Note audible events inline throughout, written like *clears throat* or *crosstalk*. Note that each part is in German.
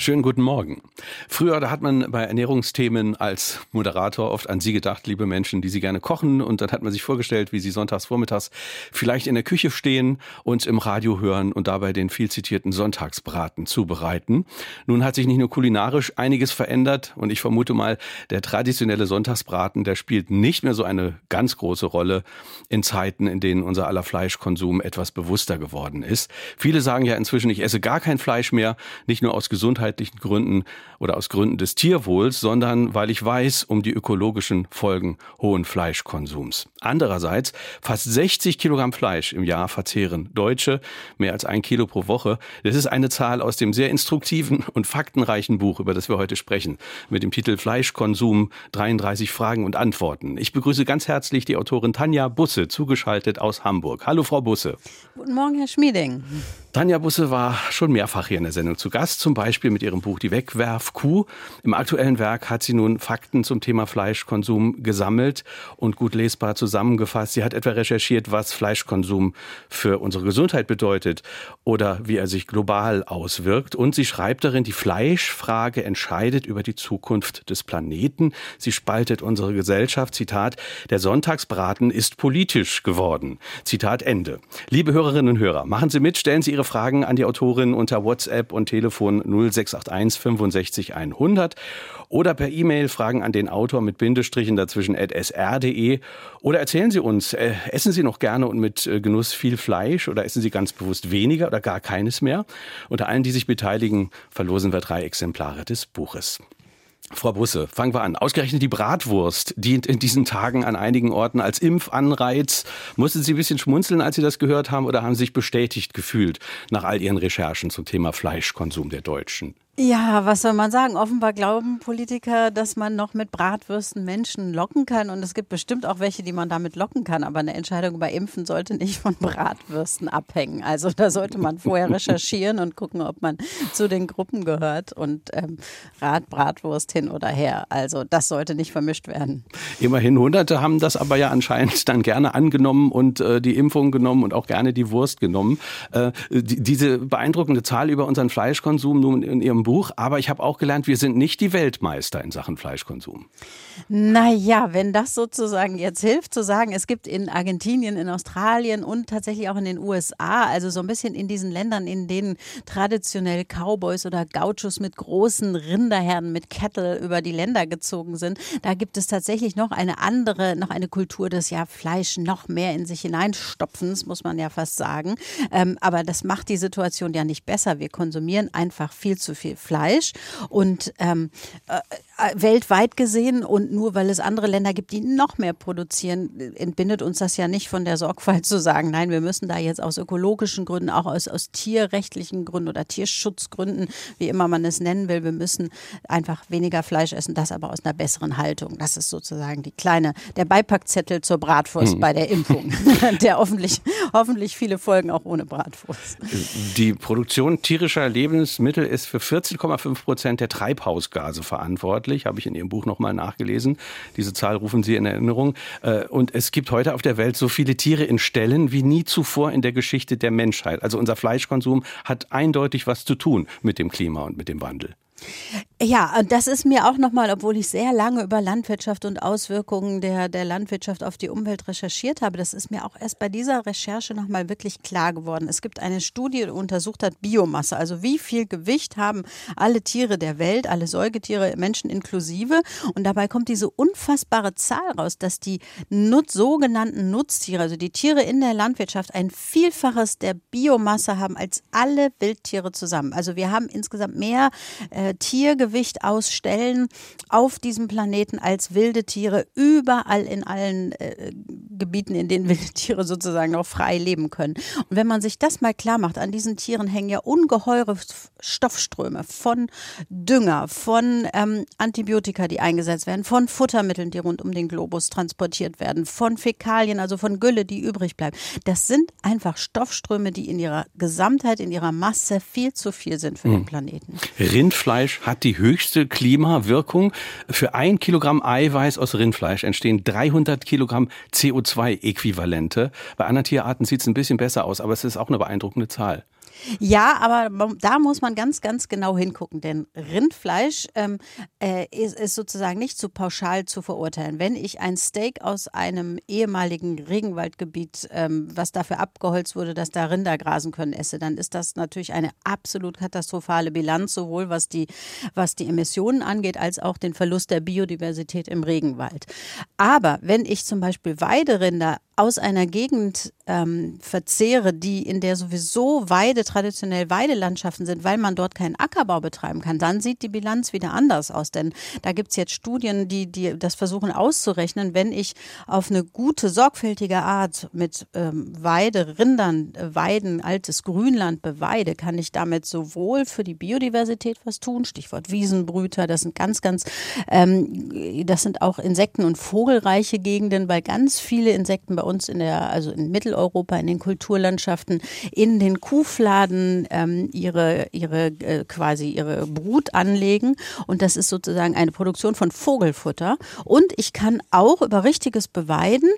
Schönen guten Morgen. Früher, da hat man bei Ernährungsthemen als Moderator oft an Sie gedacht, liebe Menschen, die Sie gerne kochen. Und dann hat man sich vorgestellt, wie Sie sonntags vormittags vielleicht in der Küche stehen, uns im Radio hören und dabei den viel zitierten Sonntagsbraten zubereiten. Nun hat sich nicht nur kulinarisch einiges verändert und ich vermute mal, der traditionelle Sonntagsbraten, der spielt nicht mehr so eine ganz große Rolle in Zeiten, in denen unser aller Fleischkonsum etwas bewusster geworden ist. Viele sagen ja inzwischen, ich esse gar kein Fleisch mehr, nicht nur aus Gesundheit gesundheitlichen Gründen oder aus Gründen des Tierwohls, sondern weil ich weiß um die ökologischen Folgen hohen Fleischkonsums. Andererseits, fast 60 Kilogramm Fleisch im Jahr verzehren Deutsche, mehr als ein Kilo pro Woche. Das ist eine Zahl aus dem sehr instruktiven und faktenreichen Buch, über das wir heute sprechen, mit dem Titel Fleischkonsum 33 Fragen und Antworten. Ich begrüße ganz herzlich die Autorin Tanja Busse, zugeschaltet aus Hamburg. Hallo, Frau Busse. Guten Morgen, Herr Schmieding. Tanja Busse war schon mehrfach hier in der Sendung zu Gast, zum Beispiel mit ihrem Buch Die Wegwerfkuh. Im aktuellen Werk hat sie nun Fakten zum Thema Fleischkonsum gesammelt und gut lesbar zusammengefasst. Sie hat etwa recherchiert, was Fleischkonsum für unsere Gesundheit bedeutet oder wie er sich global auswirkt. Und sie schreibt darin, die Fleischfrage entscheidet über die Zukunft des Planeten. Sie spaltet unsere Gesellschaft. Zitat, der Sonntagsbraten ist politisch geworden. Zitat Ende. Liebe Hörerinnen und Hörer, machen Sie mit, stellen Sie Ihre Ihre Fragen an die Autorin unter WhatsApp und Telefon 0681 65 100 oder per E-Mail Fragen an den Autor mit Bindestrichen dazwischen at sr.de oder erzählen Sie uns, äh, essen Sie noch gerne und mit äh, Genuss viel Fleisch oder essen Sie ganz bewusst weniger oder gar keines mehr? Unter allen, die sich beteiligen, verlosen wir drei Exemplare des Buches. Frau Busse, fangen wir an. Ausgerechnet die Bratwurst dient in diesen Tagen an einigen Orten als Impfanreiz. Mussten Sie ein bisschen schmunzeln, als Sie das gehört haben, oder haben Sie sich bestätigt gefühlt nach all Ihren Recherchen zum Thema Fleischkonsum der Deutschen? Ja, was soll man sagen? Offenbar glauben Politiker, dass man noch mit Bratwürsten Menschen locken kann. Und es gibt bestimmt auch welche, die man damit locken kann. Aber eine Entscheidung bei Impfen sollte nicht von Bratwürsten abhängen. Also da sollte man vorher *laughs* recherchieren und gucken, ob man zu den Gruppen gehört. Und ähm, Rat, Bratwurst hin oder her. Also das sollte nicht vermischt werden. Immerhin Hunderte haben das aber ja anscheinend *laughs* dann gerne angenommen und äh, die Impfung genommen und auch gerne die Wurst genommen. Äh, die, diese beeindruckende Zahl über unseren Fleischkonsum nun in Ihrem Buch, aber ich habe auch gelernt, wir sind nicht die Weltmeister in Sachen Fleischkonsum. Naja, wenn das sozusagen jetzt hilft zu sagen, es gibt in Argentinien, in Australien und tatsächlich auch in den USA, also so ein bisschen in diesen Ländern, in denen traditionell Cowboys oder Gauchos mit großen Rinderherden, mit Cattle über die Länder gezogen sind, da gibt es tatsächlich noch eine andere, noch eine Kultur des ja Fleisch noch mehr in sich hineinstopfens, muss man ja fast sagen. Ähm, aber das macht die Situation ja nicht besser. Wir konsumieren einfach viel zu viel Fleisch und ähm, äh, äh, weltweit gesehen und nur weil es andere Länder gibt, die noch mehr produzieren, entbindet uns das ja nicht von der Sorgfalt zu sagen, nein, wir müssen da jetzt aus ökologischen Gründen, auch aus, aus tierrechtlichen Gründen oder Tierschutzgründen, wie immer man es nennen will, wir müssen einfach weniger Fleisch essen, das aber aus einer besseren Haltung. Das ist sozusagen die kleine, der Beipackzettel zur Bratwurst mhm. bei der Impfung, *laughs* der hoffentlich, hoffentlich viele Folgen auch ohne Bratwurst. Die Produktion tierischer Lebensmittel ist für 14,5 Prozent der Treibhausgase verantwortlich, habe ich in Ihrem Buch nochmal nachgelesen. Diese Zahl rufen Sie in Erinnerung. Äh, und es gibt heute auf der Welt so viele Tiere in Ställen wie nie zuvor in der Geschichte der Menschheit. Also unser Fleischkonsum hat eindeutig was zu tun mit dem Klima und mit dem Wandel. Ja, das ist mir auch nochmal, obwohl ich sehr lange über Landwirtschaft und Auswirkungen der, der Landwirtschaft auf die Umwelt recherchiert habe, das ist mir auch erst bei dieser Recherche nochmal wirklich klar geworden. Es gibt eine Studie, die untersucht hat Biomasse, also wie viel Gewicht haben alle Tiere der Welt, alle Säugetiere, Menschen inklusive. Und dabei kommt diese unfassbare Zahl raus, dass die Nutz, sogenannten Nutztiere, also die Tiere in der Landwirtschaft, ein Vielfaches der Biomasse haben als alle Wildtiere zusammen. Also wir haben insgesamt mehr äh, Tiergewicht Übergewicht ausstellen auf diesem Planeten als wilde Tiere überall in allen äh, Gebieten, in denen *laughs* wilde Tiere sozusagen noch frei leben können. Und wenn man sich das mal klar macht, an diesen Tieren hängen ja ungeheure Stoffströme von Dünger, von ähm, Antibiotika, die eingesetzt werden, von Futtermitteln, die rund um den Globus transportiert werden, von Fäkalien, also von Gülle, die übrig bleibt. Das sind einfach Stoffströme, die in ihrer Gesamtheit, in ihrer Masse viel zu viel sind für hm. den Planeten. Rindfleisch hat die höchste Klimawirkung. Für ein Kilogramm Eiweiß aus Rindfleisch entstehen 300 Kilogramm CO2-Äquivalente. Bei anderen Tierarten sieht es ein bisschen besser aus, aber es ist auch eine beeindruckende Zahl. Ja, aber da muss man ganz, ganz genau hingucken, denn Rindfleisch ähm, äh, ist, ist, sozusagen nicht so pauschal zu verurteilen. Wenn ich ein Steak aus einem ehemaligen Regenwaldgebiet, ähm, was dafür abgeholzt wurde, dass da Rinder grasen können, esse, dann ist das natürlich eine absolut katastrophale Bilanz, sowohl was die, was die Emissionen angeht, als auch den Verlust der Biodiversität im Regenwald. Aber wenn ich zum Beispiel Weiderinder aus einer Gegend ähm, verzehre, die in der sowieso Weide traditionell Weidelandschaften sind, weil man dort keinen Ackerbau betreiben kann, dann sieht die Bilanz wieder anders aus. Denn da gibt es jetzt Studien, die, die das versuchen auszurechnen, wenn ich auf eine gute, sorgfältige Art mit ähm, Weide, Rindern, äh, Weiden, altes Grünland beweide, kann ich damit sowohl für die Biodiversität was tun, Stichwort Wiesenbrüter, das sind ganz, ganz, ähm, das sind auch Insekten- und vogelreiche Gegenden, weil ganz viele Insekten bei uns uns in der, also in Mitteleuropa, in den Kulturlandschaften, in den Kuhfladen ähm, ihre, ihre äh, quasi ihre Brut anlegen. Und das ist sozusagen eine Produktion von Vogelfutter. Und ich kann auch über richtiges Beweiden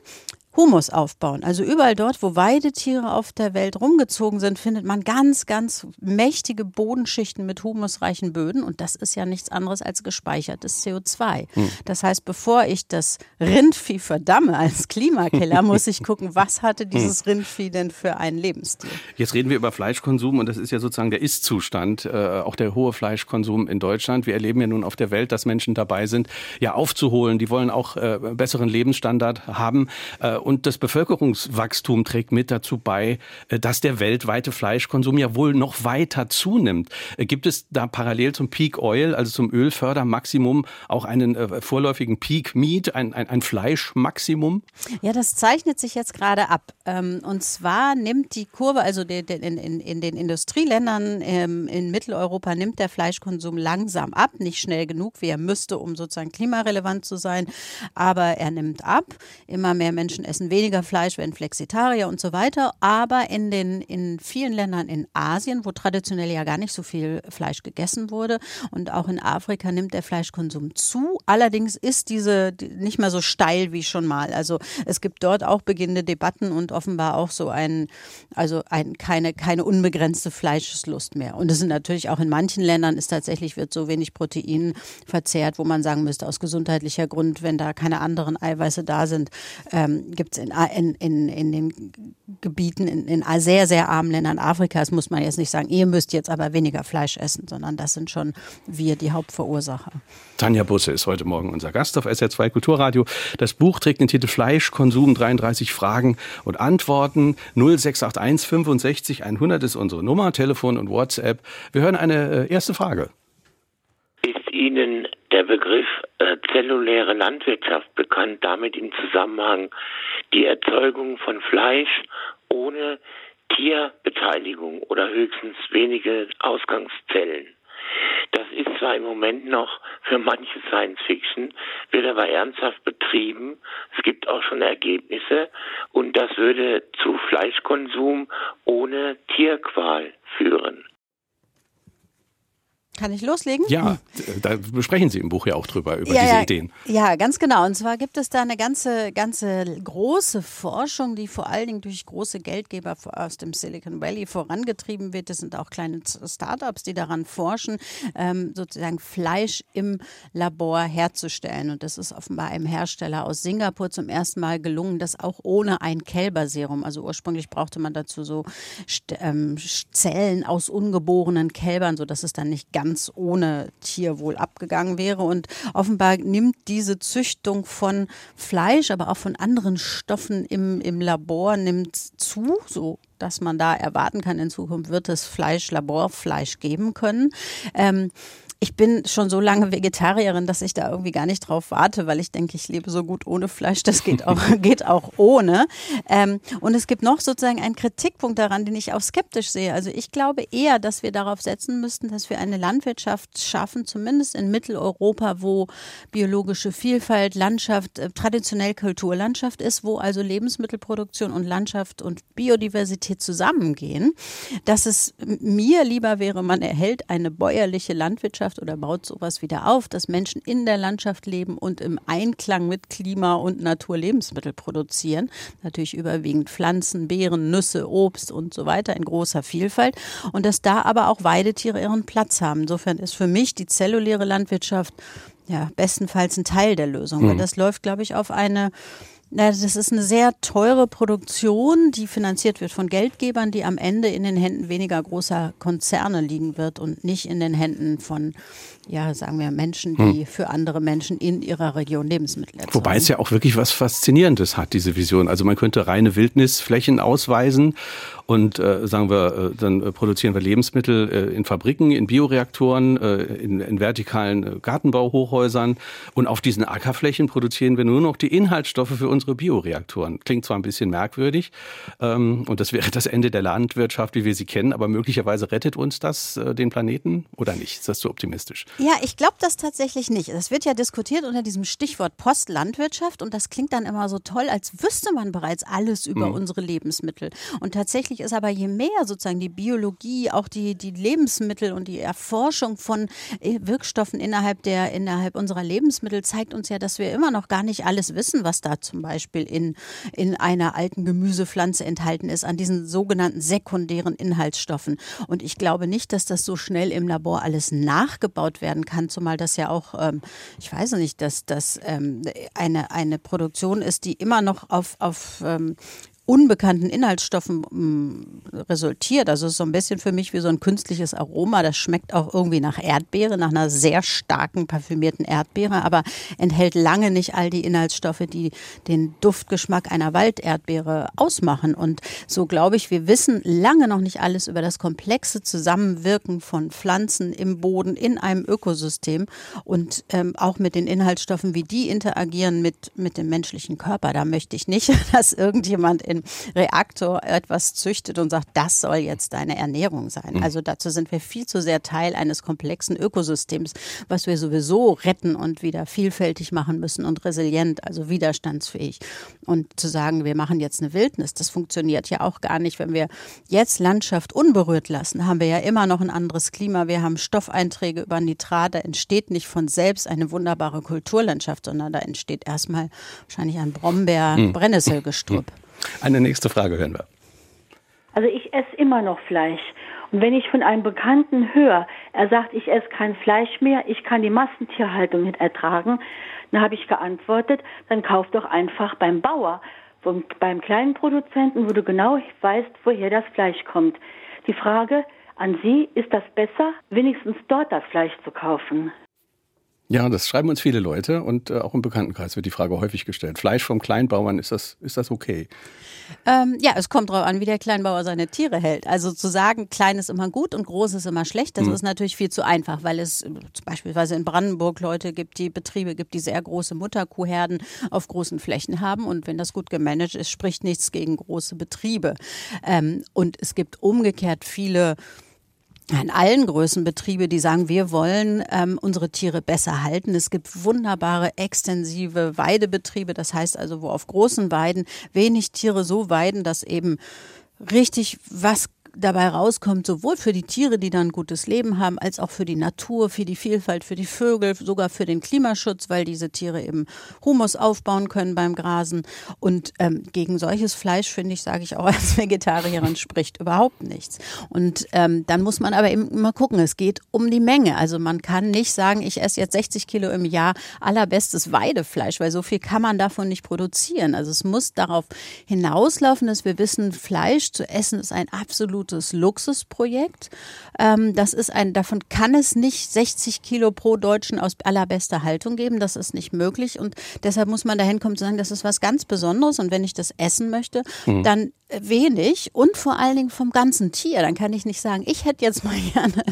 Humus aufbauen. Also überall dort, wo Weidetiere auf der Welt rumgezogen sind, findet man ganz, ganz mächtige Bodenschichten mit humusreichen Böden. Und das ist ja nichts anderes als gespeichertes CO2. Hm. Das heißt, bevor ich das Rindvieh verdamme als Klimakiller, *laughs* muss ich gucken, was hatte dieses hm. Rindvieh denn für einen Lebensstil. Jetzt reden wir über Fleischkonsum und das ist ja sozusagen der Ist-Zustand, äh, auch der hohe Fleischkonsum in Deutschland. Wir erleben ja nun auf der Welt, dass Menschen dabei sind, ja aufzuholen. Die wollen auch äh, besseren Lebensstandard haben. Äh, und das Bevölkerungswachstum trägt mit dazu bei, äh, dass der weltweite Fleischkonsum ja wohl noch weiter zunimmt. Äh, gibt es da parallel zum Peak Oil, also zum Ölfördermaximum, auch einen äh, vorläufigen Peak Meat, ein, ein, ein Fleischmaximum? Ja, das zeichnet sich jetzt gerade ab. Ähm, und zwar nimmt die Kurve, also in, in, in den Industrieländern ähm, in Mitteleuropa nimmt der Fleischkonsum langsam ab, nicht schnell genug, wie er müsste, um sozusagen klimarelevant zu sein, aber er nimmt ab. Immer mehr Menschen essen weniger Fleisch, werden Flexitarier und so weiter. Aber in den in vielen Ländern in Asien, wo traditionell ja gar nicht so viel Fleisch gegessen wurde, und auch in Afrika nimmt der Fleischkonsum zu. Allerdings ist diese nicht mehr so steil wie schon mal. Also es gibt dort auch beginnende Debatten und offenbar auch so ein, also ein, keine, keine unbegrenzte Fleischeslust mehr. Und es sind natürlich auch in manchen Ländern ist tatsächlich wird so wenig Protein verzehrt, wo man sagen müsste, aus gesundheitlicher Grund, wenn da keine anderen Eiweiße da sind, ähm, gibt es in, in, in den Gebieten, in, in sehr, sehr armen Ländern Afrikas, muss man jetzt nicht sagen, ihr müsst jetzt aber weniger Fleisch essen, sondern das sind schon wir die Hauptverursacher. Tanja Busse ist heute Morgen unser Gast auf SR2 Kulturradio. Das Buch trägt den Titel Fleischkonsum, 33 Fragen und Antworten. 0681 65 100 ist unsere Nummer, Telefon und WhatsApp. Wir hören eine äh, erste Frage. Ist Ihnen der Begriff äh, zelluläre Landwirtschaft bekannt, damit im Zusammenhang die Erzeugung von Fleisch ohne Tierbeteiligung oder höchstens wenige Ausgangszellen. Das ist zwar im Moment noch für manche Science Fiction, wird aber ernsthaft betrieben. Es gibt auch schon Ergebnisse und das würde zu Fleischkonsum ohne Tierqual führen. Kann ich loslegen? Ja, da besprechen Sie im Buch ja auch drüber, über ja, diese ja, Ideen. Ja, ganz genau. Und zwar gibt es da eine ganze, ganze große Forschung, die vor allen Dingen durch große Geldgeber aus dem Silicon Valley vorangetrieben wird. Das sind auch kleine Startups, die daran forschen, ähm, sozusagen Fleisch im Labor herzustellen. Und das ist offenbar einem Hersteller aus Singapur zum ersten Mal gelungen, das auch ohne ein Kälberserum. Also ursprünglich brauchte man dazu so ähm, Zellen aus ungeborenen Kälbern, sodass es dann nicht ganz ganz ohne Tierwohl abgegangen wäre. Und offenbar nimmt diese Züchtung von Fleisch, aber auch von anderen Stoffen im, im Labor nimmt zu, so dass man da erwarten kann, in Zukunft wird es Fleisch, Laborfleisch geben können. Ähm, Ich bin schon so lange Vegetarierin, dass ich da irgendwie gar nicht drauf warte, weil ich denke, ich lebe so gut ohne Fleisch. Das geht auch, *laughs* geht auch ohne. Ähm, und es gibt noch sozusagen einen Kritikpunkt daran, den ich auch skeptisch sehe. Also ich glaube eher, dass wir darauf setzen müssten, dass wir eine Landwirtschaft schaffen, zumindest in Mitteleuropa, wo biologische Vielfalt, Landschaft, äh, traditionell Kulturlandschaft ist, wo also Lebensmittelproduktion und Landschaft und Biodiversität zusammengehen. Dass es mir lieber wäre, man erhält eine bäuerliche Landwirtschaft Landschaft oder baut sowas wieder auf, dass Menschen in der Landschaft leben und im Einklang mit Klima und Natur Lebensmittel produzieren. Natürlich überwiegend Pflanzen, Beeren, Nüsse, Obst und so weiter in großer Vielfalt. Und dass da aber auch Weidetiere ihren Platz haben. Insofern ist für mich die zelluläre Landwirtschaft ja bestenfalls ein Teil der Lösung. Mhm. Weil das läuft, glaube ich, auf eine das ist eine sehr teure Produktion, die finanziert wird von Geldgebern, die am Ende in den Händen weniger großer Konzerne liegen wird und nicht in den Händen von ja, sagen wir, Menschen, die hm. für andere Menschen in ihrer Region Lebensmittel erzeugen. Wobei es ja auch wirklich was Faszinierendes hat, diese Vision. Also man könnte reine Wildnisflächen ausweisen und äh, sagen wir, äh, dann äh, produzieren wir Lebensmittel äh, in Fabriken, in Bioreaktoren, äh, in, in vertikalen äh, Gartenbauhochhäusern und auf diesen Ackerflächen produzieren wir nur noch die Inhaltsstoffe für unsere Bioreaktoren. Klingt zwar ein bisschen merkwürdig ähm, und das wäre das Ende der Landwirtschaft, wie wir sie kennen, aber möglicherweise rettet uns das den Planeten oder nicht? Ist das zu optimistisch? Ja, ich glaube das tatsächlich nicht. Das wird ja diskutiert unter diesem Stichwort Postlandwirtschaft und das klingt dann immer so toll, als wüsste man bereits alles über mhm. unsere Lebensmittel. Und tatsächlich ist aber je mehr sozusagen die Biologie, auch die, die Lebensmittel und die Erforschung von äh, Wirkstoffen innerhalb der, innerhalb unserer Lebensmittel zeigt uns ja, dass wir immer noch gar nicht alles wissen, was da zum Beispiel in, in einer alten Gemüsepflanze enthalten ist, an diesen sogenannten sekundären Inhaltsstoffen. Und ich glaube nicht, dass das so schnell im Labor alles nachgebaut werden kann, zumal das ja auch, ähm, ich weiß nicht, dass das ähm, eine, eine Produktion ist, die immer noch auf, auf ähm, unbekannten Inhaltsstoffen mm, resultiert. Also es ist so ein bisschen für mich wie so ein künstliches Aroma. Das schmeckt auch irgendwie nach Erdbeere, nach einer sehr starken parfümierten Erdbeere, aber enthält lange nicht all die Inhaltsstoffe, die den Duftgeschmack einer Walderdbeere ausmachen. Und so glaube ich, wir wissen lange noch nicht alles über das komplexe Zusammenwirken von Pflanzen im Boden in einem Ökosystem und ähm, auch mit den Inhaltsstoffen, wie die interagieren mit, mit dem menschlichen Körper. Da möchte ich nicht, *laughs* dass irgendjemand in Reaktor etwas züchtet und sagt, das soll jetzt deine Ernährung sein. Mhm. Also dazu sind wir viel zu sehr Teil eines komplexen Ökosystems, was wir sowieso retten und wieder vielfältig machen müssen und resilient, also widerstandsfähig. Und zu sagen, wir machen jetzt eine Wildnis, das funktioniert ja auch gar nicht. Wenn wir jetzt Landschaft unberührt lassen, haben wir ja immer noch ein anderes Klima. Wir haben Stoffeinträge über Nitrat. Da entsteht nicht von selbst eine wunderbare Kulturlandschaft, sondern da entsteht erstmal wahrscheinlich ein Brombeer-Brennnesselgestrüpp. Mhm. Eine nächste Frage hören wir. Also ich esse immer noch Fleisch. Und wenn ich von einem Bekannten höre, er sagt, ich esse kein Fleisch mehr, ich kann die Massentierhaltung nicht ertragen, dann habe ich geantwortet, dann kauf doch einfach beim Bauer, beim kleinen Produzenten, wo du genau weißt, woher das Fleisch kommt. Die Frage an Sie, ist das besser, wenigstens dort das Fleisch zu kaufen? Ja, das schreiben uns viele Leute und äh, auch im Bekanntenkreis wird die Frage häufig gestellt. Fleisch vom Kleinbauern, ist das, ist das okay? Ähm, ja, es kommt darauf an, wie der Kleinbauer seine Tiere hält. Also zu sagen, klein ist immer gut und groß ist immer schlecht, das mhm. ist natürlich viel zu einfach, weil es beispielsweise in Brandenburg Leute gibt, die Betriebe gibt, die sehr große Mutterkuhherden auf großen Flächen haben und wenn das gut gemanagt ist, spricht nichts gegen große Betriebe. Ähm, und es gibt umgekehrt viele in allen Größen Betriebe, die sagen, wir wollen ähm, unsere Tiere besser halten. Es gibt wunderbare extensive Weidebetriebe, das heißt also, wo auf großen Weiden wenig Tiere so weiden, dass eben richtig was dabei rauskommt, sowohl für die Tiere, die dann ein gutes Leben haben, als auch für die Natur, für die Vielfalt, für die Vögel, sogar für den Klimaschutz, weil diese Tiere eben Humus aufbauen können beim Grasen. Und ähm, gegen solches Fleisch, finde ich, sage ich auch *laughs* als Vegetarierin, spricht überhaupt nichts. Und ähm, dann muss man aber eben immer gucken, es geht um die Menge. Also man kann nicht sagen, ich esse jetzt 60 Kilo im Jahr allerbestes Weidefleisch, weil so viel kann man davon nicht produzieren. Also es muss darauf hinauslaufen, dass wir wissen, Fleisch zu essen ist ein absolut absolutes Luxusprojekt. Ähm, das ist ein, davon kann es nicht 60 Kilo pro Deutschen aus allerbester Haltung geben. Das ist nicht möglich und deshalb muss man dahin kommen zu sagen, das ist was ganz Besonderes und wenn ich das essen möchte, mhm. dann wenig und vor allen Dingen vom ganzen Tier. Dann kann ich nicht sagen, ich hätte jetzt mal *laughs* gerne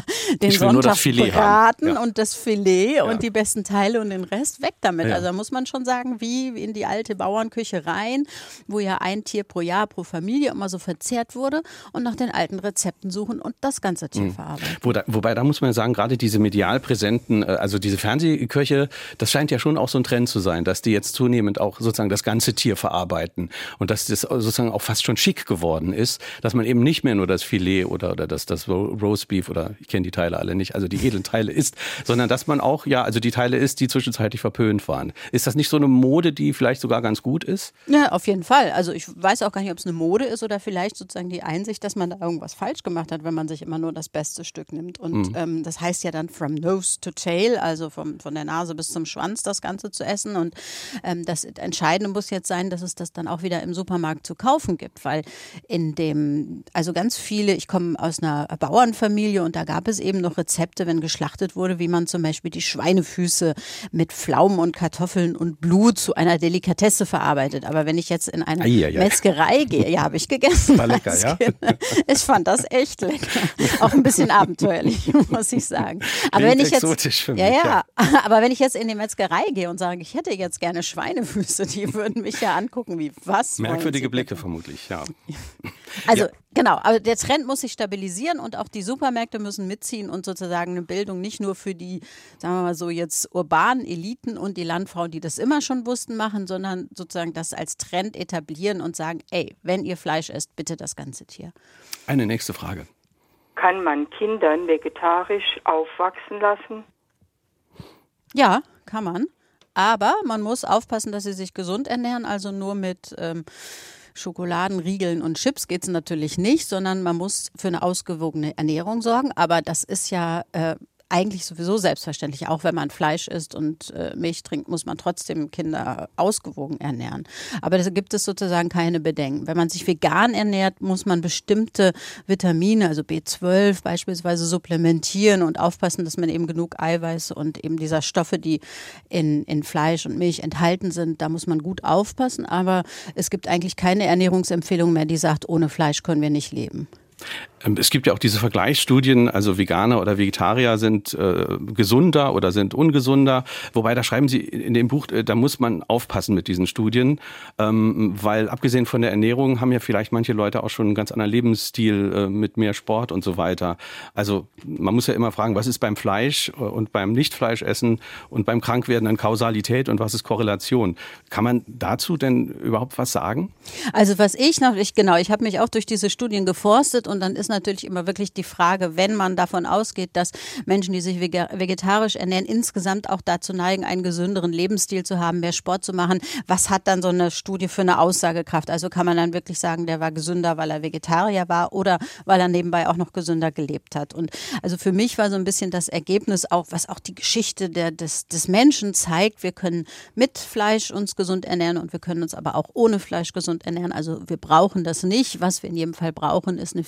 den Sonntagbraten ja. und das Filet ja. und die besten Teile und den Rest weg damit. Ja. Also da muss man schon sagen, wie in die alte Bauernküche rein, wo ja ein Tier pro Jahr pro Familie immer so verzehrt wurde und nach den alten Rezepten suchen und das ganze Tier mhm. verarbeiten. Wo da, wobei da muss man sagen, gerade diese medial präsenten, äh, also diese Fernsehköche, das scheint ja schon auch so ein Trend zu sein, dass die jetzt zunehmend auch sozusagen das ganze Tier verarbeiten und dass das sozusagen auch fast schon schick schick geworden ist, dass man eben nicht mehr nur das Filet oder, oder das, das Roastbeef oder ich kenne die Teile alle nicht, also die edlen Teile isst, sondern dass man auch, ja, also die Teile isst, die zwischenzeitlich verpönt waren. Ist das nicht so eine Mode, die vielleicht sogar ganz gut ist? Ja, auf jeden Fall. Also ich weiß auch gar nicht, ob es eine Mode ist oder vielleicht sozusagen die Einsicht, dass man da irgendwas falsch gemacht hat, wenn man sich immer nur das beste Stück nimmt. Und mhm. ähm, das heißt ja dann from nose to tail, also vom, von der Nase bis zum Schwanz das Ganze zu essen. Und ähm, das Entscheidende muss jetzt sein, dass es das dann auch wieder im Supermarkt zu kaufen gibt, weil in dem, also ganz viele, ich komme aus einer Bauernfamilie und da gab es eben noch Rezepte, wenn geschlachtet wurde, wie man zum Beispiel die Schweinefüße mit Pflaumen und Kartoffeln und Blut zu einer Delikatesse verarbeitet. Aber wenn ich jetzt in eine. Metzgerei gehe, ja, habe ich gegessen. War lecker, ja? Ich fand das echt lecker. Auch ein bisschen abenteuerlich, *laughs* muss ich sagen. Aber wenn ich jetzt, mich, ja, ja, aber wenn ich jetzt in die Metzgerei gehe und sage, ich hätte jetzt gerne Schweinefüße, die würden mich ja angucken, wie was. Merkwürdige Blicke vermutlich, ja. *laughs* Also ja. genau, aber der Trend muss sich stabilisieren und auch die Supermärkte müssen mitziehen und sozusagen eine Bildung nicht nur für die, sagen wir mal so, jetzt urbanen Eliten und die Landfrauen, die das immer schon wussten, machen, sondern sozusagen das als Trend etablieren und sagen, ey, wenn ihr Fleisch esst, bitte das ganze Tier. Eine nächste Frage. Kann man Kindern vegetarisch aufwachsen lassen? Ja, kann man. Aber man muss aufpassen, dass sie sich gesund ernähren, also nur mit ähm, Schokoladen, Riegeln und Chips geht es natürlich nicht, sondern man muss für eine ausgewogene Ernährung sorgen. Aber das ist ja äh, eigentlich sowieso selbstverständlich. Auch wenn man Fleisch isst und äh, Milch trinkt, muss man trotzdem Kinder ausgewogen ernähren. Aber da gibt es sozusagen keine Bedenken. Wenn man sich vegan ernährt, muss man bestimmte Vitamine, also B12 beispielsweise, supplementieren und aufpassen, dass man eben genug Eiweiß und eben dieser Stoffe, die in, in Fleisch und Milch enthalten sind, da muss man gut aufpassen. Aber es gibt eigentlich keine Ernährungsempfehlung mehr, die sagt, ohne Fleisch können wir nicht leben. Ähm, es gibt ja auch diese Vergleichsstudien, also Veganer oder Vegetarier sind äh, gesunder oder sind ungesunder. Wobei, da schreiben Sie in dem Buch, äh, da muss man aufpassen mit diesen Studien, ähm, weil abgesehen von der Ernährung haben ja vielleicht manche Leute auch schon einen ganz anderen Lebensstil äh, mit mehr Sport und so weiter. Also man muss ja immer fragen, was ist beim Fleisch und beim Nichtfleischessen und beim Krankwerden an Kausalität und was ist Korrelation? Kann man dazu denn überhaupt was sagen? Also was ich noch, ich, genau, ich habe mich auch durch diese Studien geforstet und dann ist natürlich immer wirklich die Frage, wenn man davon ausgeht, dass Menschen, die sich vegetarisch ernähren, insgesamt auch dazu neigen, einen gesünderen Lebensstil zu haben, mehr Sport zu machen. Was hat dann so eine Studie für eine Aussagekraft? Also kann man dann wirklich sagen, der war gesünder, weil er Vegetarier war oder weil er nebenbei auch noch gesünder gelebt hat? Und also für mich war so ein bisschen das Ergebnis auch, was auch die Geschichte der, des, des Menschen zeigt. Wir können mit Fleisch uns gesund ernähren und wir können uns aber auch ohne Fleisch gesund ernähren. Also wir brauchen das nicht. Was wir in jedem Fall brauchen, ist eine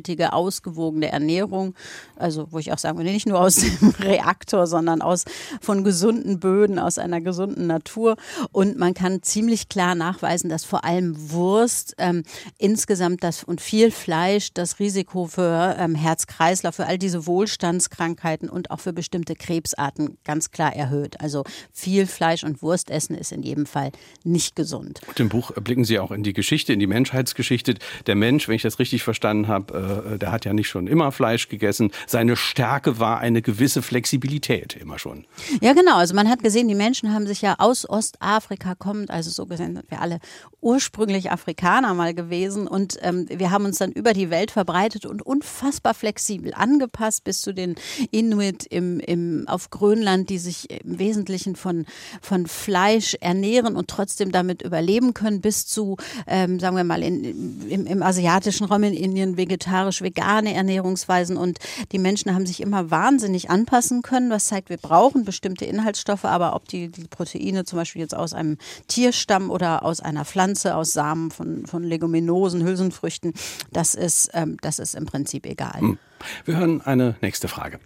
vielfältige, ausgewogene Ernährung. Also, wo ich auch sagen würde, nicht nur aus *laughs* dem Reaktor, sondern aus von gesunden Böden, aus einer gesunden Natur. Und man kann ziemlich klar nachweisen, dass vor allem Wurst ähm, insgesamt das und viel Fleisch das Risiko für ähm, Herz-Kreislauf, für all diese Wohlstandskrankheiten und auch für bestimmte Krebsarten ganz klar erhöht. Also viel Fleisch und Wurst essen ist in jedem Fall nicht gesund. Und im Buch blicken Sie auch in die Geschichte, in die Menschheitsgeschichte. Der Mensch, wenn ich das richtig verstanden habe, äh, der hat ja nicht schon immer Fleisch gegessen. Seine Stärke war eine gewisse Flexibilität immer schon. Ja, genau. Also man hat gesehen, die Menschen haben sich ja aus Ostafrika kommend, also so gesehen sind wir alle ursprünglich Afrikaner mal gewesen und ähm, wir haben uns dann über die Welt verbreitet und unfassbar flexibel angepasst bis zu den Inuit im, im, auf Grönland, die sich im Wesentlichen von, von Fleisch ernähren und trotzdem damit überleben können, bis zu, ähm, sagen wir mal, in, im, im asiatischen Raum in Indien vegetarisch vegetarisch, vegane Ernährungsweisen und die Menschen haben sich immer wahnsinnig anpassen können, was zeigt, wir brauchen bestimmte Inhaltsstoffe, aber ob die, die Proteine zum Beispiel jetzt aus einem Tiersstamm oder aus einer Pflanze, aus Samen von, von Leguminosen, Hülsenfrüchten, das ist, ähm, das ist im Prinzip egal. Hm. Wir hören eine nächste Frage.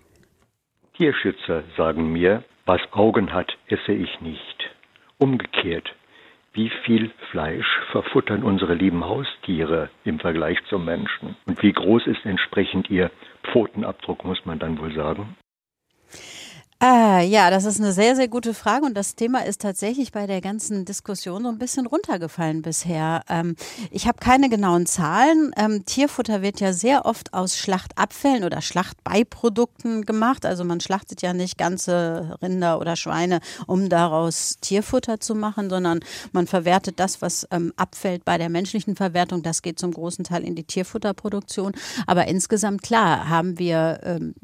Tierschützer sagen mir, was Augen hat, esse ich nicht. Umgekehrt, wie viel Fleisch verfuttern unsere lieben Haustiere im Vergleich zum Menschen? Und wie groß ist entsprechend ihr Pfotenabdruck, muss man dann wohl sagen? Äh, ja, das ist eine sehr, sehr gute Frage und das Thema ist tatsächlich bei der ganzen Diskussion so ein bisschen runtergefallen bisher. Ähm, ich habe keine genauen Zahlen. Ähm, Tierfutter wird ja sehr oft aus Schlachtabfällen oder Schlachtbeiprodukten gemacht. Also man schlachtet ja nicht ganze Rinder oder Schweine, um daraus Tierfutter zu machen, sondern man verwertet das, was ähm, abfällt bei der menschlichen Verwertung. Das geht zum großen Teil in die Tierfutterproduktion. Aber insgesamt klar haben wir ähm,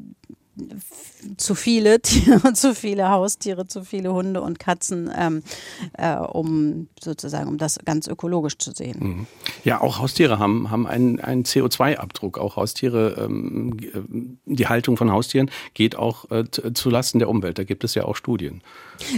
zu viele *laughs* Tiere, zu viele Haustiere, zu viele Hunde und Katzen, ähm, äh, um sozusagen, um das ganz ökologisch zu sehen. Mhm. Ja, auch Haustiere haben, haben einen, einen CO2-Abdruck. Auch Haustiere, ähm, die Haltung von Haustieren geht auch äh, zu Lasten der Umwelt. Da gibt es ja auch Studien.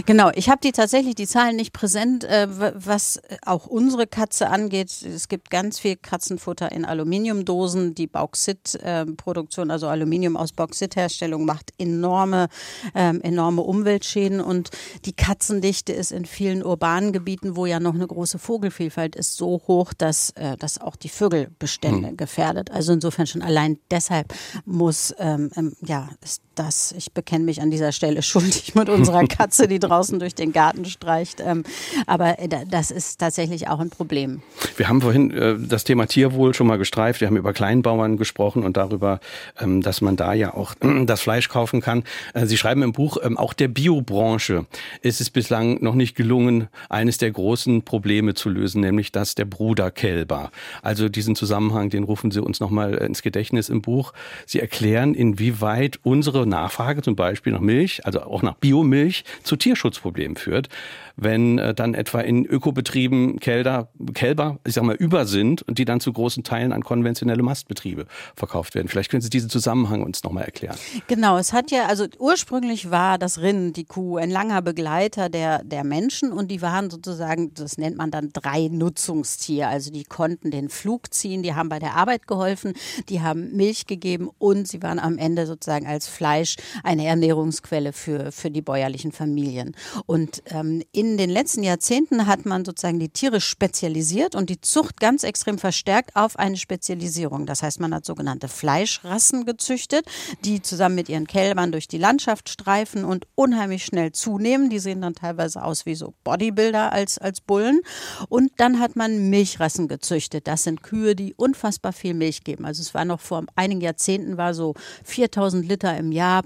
Genau, ich habe die tatsächlich die Zahlen nicht präsent, äh, was auch unsere Katze angeht. Es gibt ganz viel Katzenfutter in Aluminiumdosen. Die Bauxitproduktion, also Aluminium aus Bauxitherstellung, macht enorme, ähm, enorme Umweltschäden und die Katzendichte ist in vielen urbanen Gebieten, wo ja noch eine große Vogelvielfalt ist, so hoch, dass äh, das auch die Vögelbestände hm. gefährdet. Also insofern schon allein deshalb muss ähm, ähm, ja ist das, ich bekenne mich an dieser Stelle *laughs* schuldig mit unserer Katze, die draußen durch den Garten streicht. Ähm, aber äh, das ist tatsächlich auch ein Problem. Wir haben vorhin äh, das Thema Tierwohl schon mal gestreift. Wir haben über Kleinbauern gesprochen und darüber, ähm, dass man da ja auch *clears throat* das Fleisch kaufen kann. Äh, Sie schreiben im Buch, ähm, auch der Biobranche ist es bislang noch nicht gelungen, eines der großen Probleme zu lösen, nämlich das der Bruderkälber. Also diesen Zusammenhang, den rufen Sie uns nochmal ins Gedächtnis im Buch. Sie erklären, inwieweit unsere Nachfrage zum Beispiel nach Milch, also auch nach Biomilch, zu Tierschutzproblemen führt wenn äh, dann etwa in Ökobetrieben Kälber, Kälber, ich sag mal, über sind und die dann zu großen Teilen an konventionelle Mastbetriebe verkauft werden. Vielleicht können Sie diesen Zusammenhang uns nochmal erklären. Genau, es hat ja, also ursprünglich war das Rind, die Kuh, ein langer Begleiter der, der Menschen und die waren sozusagen, das nennt man dann drei Nutzungstier. Also die konnten den Flug ziehen, die haben bei der Arbeit geholfen, die haben Milch gegeben und sie waren am Ende sozusagen als Fleisch eine Ernährungsquelle für, für die bäuerlichen Familien. Und ähm, in in den letzten Jahrzehnten hat man sozusagen die Tiere spezialisiert und die Zucht ganz extrem verstärkt auf eine Spezialisierung. Das heißt, man hat sogenannte Fleischrassen gezüchtet, die zusammen mit ihren Kälbern durch die Landschaft streifen und unheimlich schnell zunehmen. Die sehen dann teilweise aus wie so Bodybuilder als, als Bullen. Und dann hat man Milchrassen gezüchtet. Das sind Kühe, die unfassbar viel Milch geben. Also es war noch vor einigen Jahrzehnten war so 4000 Liter im Jahr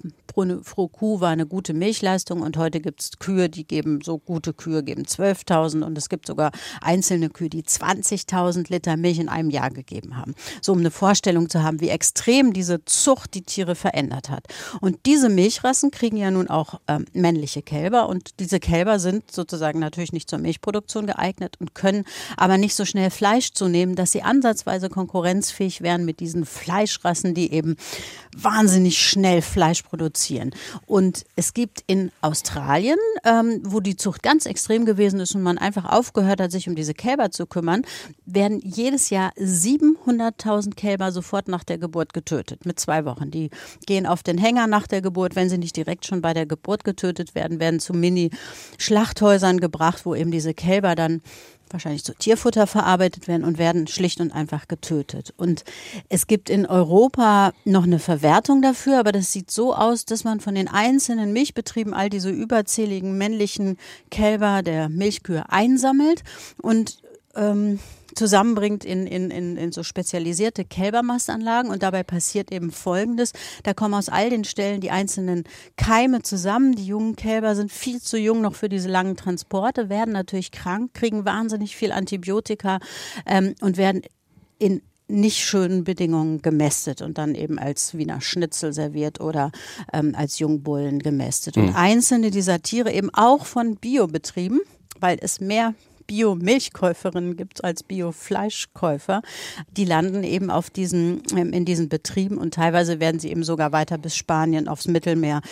pro Kuh war eine gute Milchleistung und heute gibt es Kühe, die geben so gute Kühe geben 12.000 und es gibt sogar einzelne Kühe, die 20.000 Liter Milch in einem Jahr gegeben haben. So um eine Vorstellung zu haben, wie extrem diese Zucht die Tiere verändert hat. Und diese Milchrassen kriegen ja nun auch ähm, männliche Kälber und diese Kälber sind sozusagen natürlich nicht zur Milchproduktion geeignet und können aber nicht so schnell Fleisch zunehmen, dass sie ansatzweise konkurrenzfähig wären mit diesen Fleischrassen, die eben wahnsinnig schnell Fleisch produzieren. Und es gibt in Australien, ähm, wo die Zucht ganz extrem gewesen ist und man einfach aufgehört hat, sich um diese Kälber zu kümmern, werden jedes Jahr 700.000 Kälber sofort nach der Geburt getötet, mit zwei Wochen. Die gehen auf den Hänger nach der Geburt. Wenn sie nicht direkt schon bei der Geburt getötet werden, werden zu Mini-Schlachthäusern gebracht, wo eben diese Kälber dann wahrscheinlich zu Tierfutter verarbeitet werden und werden schlicht und einfach getötet. Und es gibt in Europa noch eine Verwertung dafür, aber das sieht so aus, dass man von den einzelnen Milchbetrieben all diese überzähligen männlichen Kälber der Milchkühe einsammelt und ähm, zusammenbringt in, in, in, in so spezialisierte Kälbermastanlagen. Und dabei passiert eben Folgendes. Da kommen aus all den Stellen die einzelnen Keime zusammen. Die jungen Kälber sind viel zu jung noch für diese langen Transporte, werden natürlich krank, kriegen wahnsinnig viel Antibiotika ähm, und werden in nicht schönen Bedingungen gemästet und dann eben als Wiener Schnitzel serviert oder ähm, als Jungbullen gemästet. Und mhm. einzelne dieser Tiere eben auch von Biobetrieben, weil es mehr Bio-Milchkäuferinnen gibt als Bio-Fleischkäufer. Die landen eben auf diesen, ähm, in diesen Betrieben und teilweise werden sie eben sogar weiter bis Spanien aufs Mittelmeer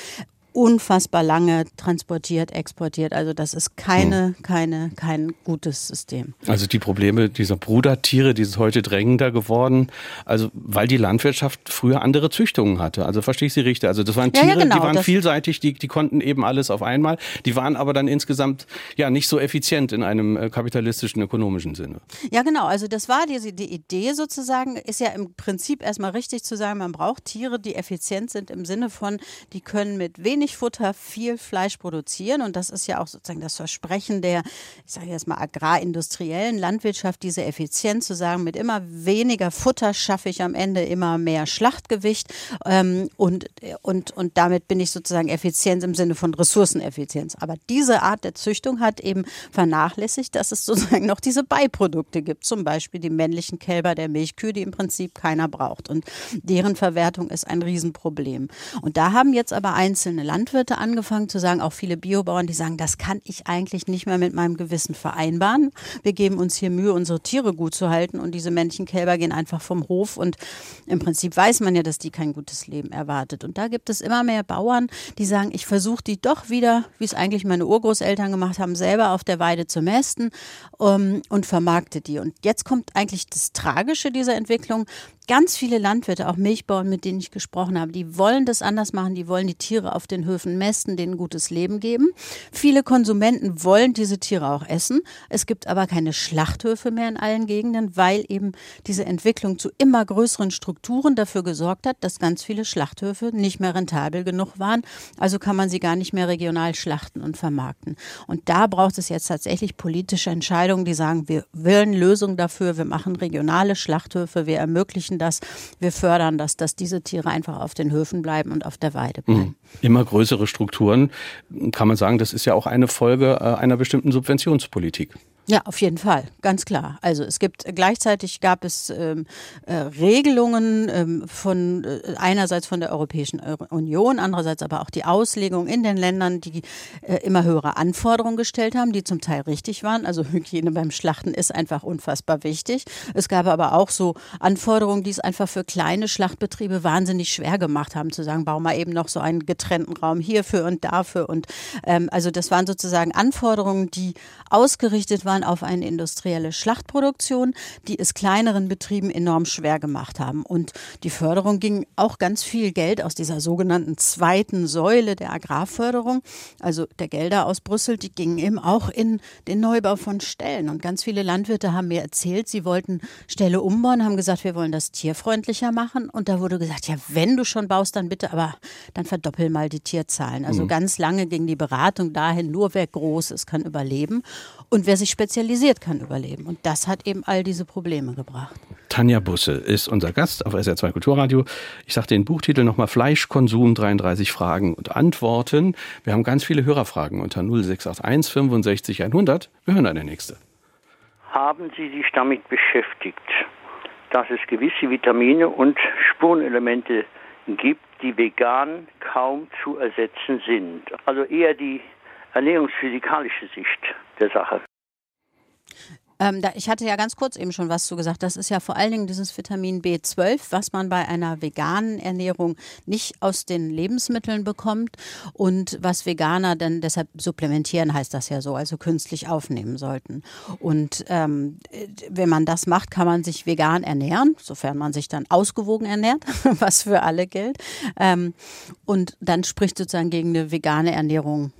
unfassbar lange transportiert, exportiert. Also das ist keine, hm. keine, kein gutes System. Also die Probleme dieser Brudertiere, die sind heute drängender geworden. Also weil die Landwirtschaft früher andere Züchtungen hatte. Also verstehe ich Sie richtig. Also das waren Tiere, ja, ja, genau, die waren vielseitig, die, die konnten eben alles auf einmal. Die waren aber dann insgesamt ja nicht so effizient in einem äh, kapitalistischen ökonomischen Sinne. Ja, genau. Also das war die, die Idee sozusagen, ist ja im Prinzip erstmal richtig zu sagen, man braucht Tiere, die effizient sind im Sinne von, die können mit wenig wenig Futter viel Fleisch produzieren. Und das ist ja auch sozusagen das Versprechen der, ich sage jetzt mal, agrarindustriellen Landwirtschaft, diese Effizienz zu sagen, mit immer weniger Futter schaffe ich am Ende immer mehr Schlachtgewicht. Ähm, und, und, und damit bin ich sozusagen Effizienz im Sinne von Ressourceneffizienz. Aber diese Art der Züchtung hat eben vernachlässigt, dass es sozusagen noch diese Beiprodukte gibt. Zum Beispiel die männlichen Kälber der Milchkühe, die im Prinzip keiner braucht. Und deren Verwertung ist ein Riesenproblem. Und da haben jetzt aber einzelne Landwirte Landwirte angefangen zu sagen, auch viele Biobauern, die sagen, das kann ich eigentlich nicht mehr mit meinem Gewissen vereinbaren. Wir geben uns hier Mühe, unsere Tiere gut zu halten und diese Männchenkälber gehen einfach vom Hof und im Prinzip weiß man ja, dass die kein gutes Leben erwartet. Und da gibt es immer mehr Bauern, die sagen, ich versuche die doch wieder, wie es eigentlich meine Urgroßeltern gemacht haben, selber auf der Weide zu mästen um, und vermarkte die. Und jetzt kommt eigentlich das Tragische dieser Entwicklung ganz viele Landwirte, auch Milchbauern, mit denen ich gesprochen habe, die wollen das anders machen, die wollen die Tiere auf den Höfen mästen, denen gutes Leben geben. Viele Konsumenten wollen diese Tiere auch essen. Es gibt aber keine Schlachthöfe mehr in allen Gegenden, weil eben diese Entwicklung zu immer größeren Strukturen dafür gesorgt hat, dass ganz viele Schlachthöfe nicht mehr rentabel genug waren. Also kann man sie gar nicht mehr regional schlachten und vermarkten. Und da braucht es jetzt tatsächlich politische Entscheidungen, die sagen, wir wollen Lösungen dafür, wir machen regionale Schlachthöfe, wir ermöglichen ermöglichen das, wir fördern das, dass diese Tiere einfach auf den Höfen bleiben und auf der Weide bleiben. Mhm. Immer größere Strukturen, kann man sagen, das ist ja auch eine Folge äh, einer bestimmten Subventionspolitik. Ja, auf jeden Fall, ganz klar. Also es gibt gleichzeitig gab es ähm, äh, Regelungen ähm, von äh, einerseits von der Europäischen Union, andererseits aber auch die Auslegung in den Ländern, die äh, immer höhere Anforderungen gestellt haben, die zum Teil richtig waren. Also *laughs* Hygiene beim Schlachten ist einfach unfassbar wichtig. Es gab aber auch so Anforderungen, die es einfach für kleine Schlachtbetriebe wahnsinnig schwer gemacht haben, zu sagen, bau mal eben noch so einen getrennten Raum hierfür und dafür. Und ähm, also das waren sozusagen Anforderungen, die ausgerichtet waren waren auf eine industrielle Schlachtproduktion, die es kleineren Betrieben enorm schwer gemacht haben. Und die Förderung ging auch ganz viel Geld aus dieser sogenannten zweiten Säule der Agrarförderung, also der Gelder aus Brüssel, die gingen eben auch in den Neubau von Ställen. Und ganz viele Landwirte haben mir erzählt, sie wollten Ställe umbauen, haben gesagt, wir wollen das tierfreundlicher machen. Und da wurde gesagt, ja, wenn du schon baust, dann bitte, aber dann verdoppel mal die Tierzahlen. Also mhm. ganz lange ging die Beratung dahin, nur wer groß ist, kann überleben. Und wer sich spezialisiert, kann überleben. Und das hat eben all diese Probleme gebracht. Tanja Busse ist unser Gast auf SR2 Kulturradio. Ich sage den Buchtitel nochmal Fleischkonsum, 33 Fragen und Antworten. Wir haben ganz viele Hörerfragen unter 0681 65 100. Wir hören eine nächste. Haben Sie sich damit beschäftigt, dass es gewisse Vitamine und Spurenelemente gibt, die vegan kaum zu ersetzen sind? Also eher die ernährungsphysikalische Sicht der Sache. Ähm, da, ich hatte ja ganz kurz eben schon was zu gesagt. Das ist ja vor allen Dingen dieses Vitamin B12, was man bei einer veganen Ernährung nicht aus den Lebensmitteln bekommt und was Veganer dann deshalb supplementieren, heißt das ja so, also künstlich aufnehmen sollten. Und ähm, wenn man das macht, kann man sich vegan ernähren, sofern man sich dann ausgewogen ernährt, *laughs* was für alle gilt. Ähm, und dann spricht sozusagen gegen eine vegane Ernährung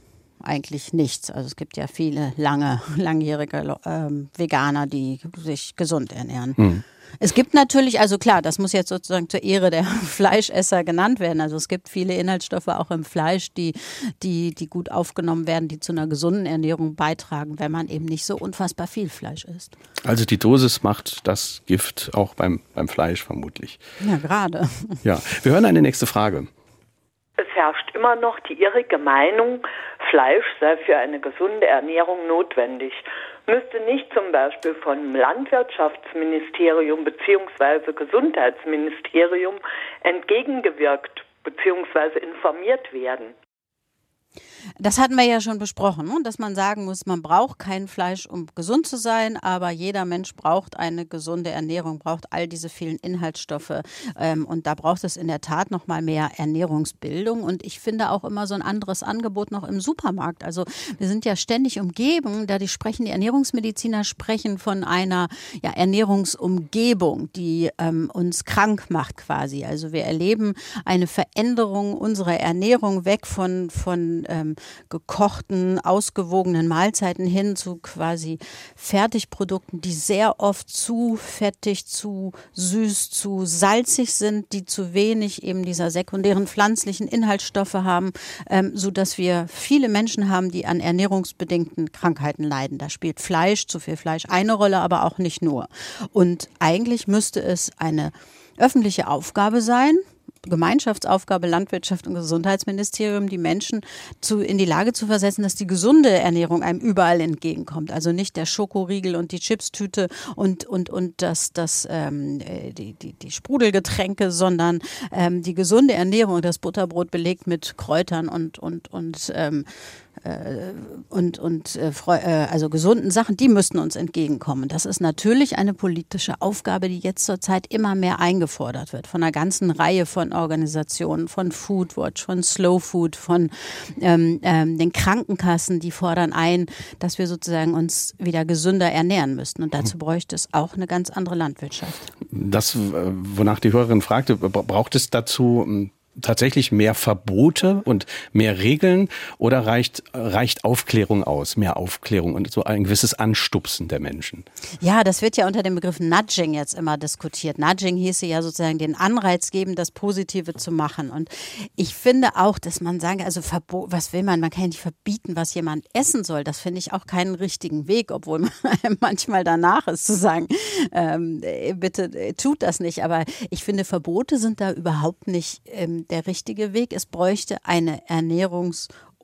eigentlich nichts. Also es gibt ja viele lange, *laughs* langjährige ähm, Veganer, die sich gesund ernähren. Mhm. Es gibt natürlich, also klar, das muss jetzt sozusagen zur Ehre der *laughs* Fleischesser genannt werden. Also es gibt viele Inhaltsstoffe auch im Fleisch, die, die, die gut aufgenommen werden, die zu einer gesunden Ernährung beitragen, wenn man eben nicht so unfassbar viel Fleisch isst. Also die Dosis macht das Gift auch beim, beim Fleisch vermutlich. Ja, gerade. Ja, wir hören eine nächste Frage. Es herrscht immer noch die irrige Meinung, Fleisch sei für eine gesunde Ernährung notwendig. Müsste nicht zum Beispiel vom Landwirtschaftsministerium bzw. Gesundheitsministerium entgegengewirkt bzw. informiert werden? Das hatten wir ja schon besprochen, ne? dass man sagen muss, man braucht kein Fleisch, um gesund zu sein, aber jeder Mensch braucht eine gesunde Ernährung, braucht all diese vielen Inhaltsstoffe ähm, und da braucht es in der Tat noch mal mehr Ernährungsbildung und ich finde auch immer so ein anderes Angebot noch im Supermarkt. Also wir sind ja ständig umgeben, da die sprechen die Ernährungsmediziner sprechen von einer ja, Ernährungsumgebung, die ähm, uns krank macht quasi. Also wir erleben eine Veränderung unserer Ernährung weg von von ähm, gekochten, ausgewogenen Mahlzeiten hin zu quasi Fertigprodukten, die sehr oft zu fettig, zu süß, zu salzig sind, die zu wenig eben dieser sekundären pflanzlichen Inhaltsstoffe haben, ähm, so dass wir viele Menschen haben, die an ernährungsbedingten Krankheiten leiden. Da spielt Fleisch, zu viel Fleisch eine Rolle, aber auch nicht nur. Und eigentlich müsste es eine öffentliche Aufgabe sein, Gemeinschaftsaufgabe Landwirtschaft und Gesundheitsministerium, die Menschen zu, in die Lage zu versetzen, dass die gesunde Ernährung einem überall entgegenkommt. Also nicht der Schokoriegel und die Chipstüte und, und, und das, das, ähm, äh, die, die, die Sprudelgetränke, sondern ähm, die gesunde Ernährung, das Butterbrot belegt mit Kräutern und, und, und ähm, äh, und, und äh, äh, also gesunden Sachen, die müssten uns entgegenkommen. Das ist natürlich eine politische Aufgabe, die jetzt zurzeit immer mehr eingefordert wird von einer ganzen Reihe von Organisationen, von Foodwatch, von Slow Food, von ähm, ähm, den Krankenkassen, die fordern ein, dass wir sozusagen uns wieder gesünder ernähren müssten. Und dazu bräuchte es auch eine ganz andere Landwirtschaft. Das, wonach die Hörerin fragte, braucht es dazu tatsächlich mehr Verbote und mehr Regeln oder reicht, reicht Aufklärung aus, mehr Aufklärung und so ein gewisses Anstupsen der Menschen? Ja, das wird ja unter dem Begriff Nudging jetzt immer diskutiert. Nudging hieße ja sozusagen den Anreiz geben, das Positive zu machen. Und ich finde auch, dass man sagen, also Verbot, was will man? Man kann ja nicht verbieten, was jemand essen soll. Das finde ich auch keinen richtigen Weg, obwohl man *laughs* manchmal danach ist zu sagen, ähm, bitte tut das nicht. Aber ich finde, Verbote sind da überhaupt nicht ähm, der richtige Weg. Es bräuchte eine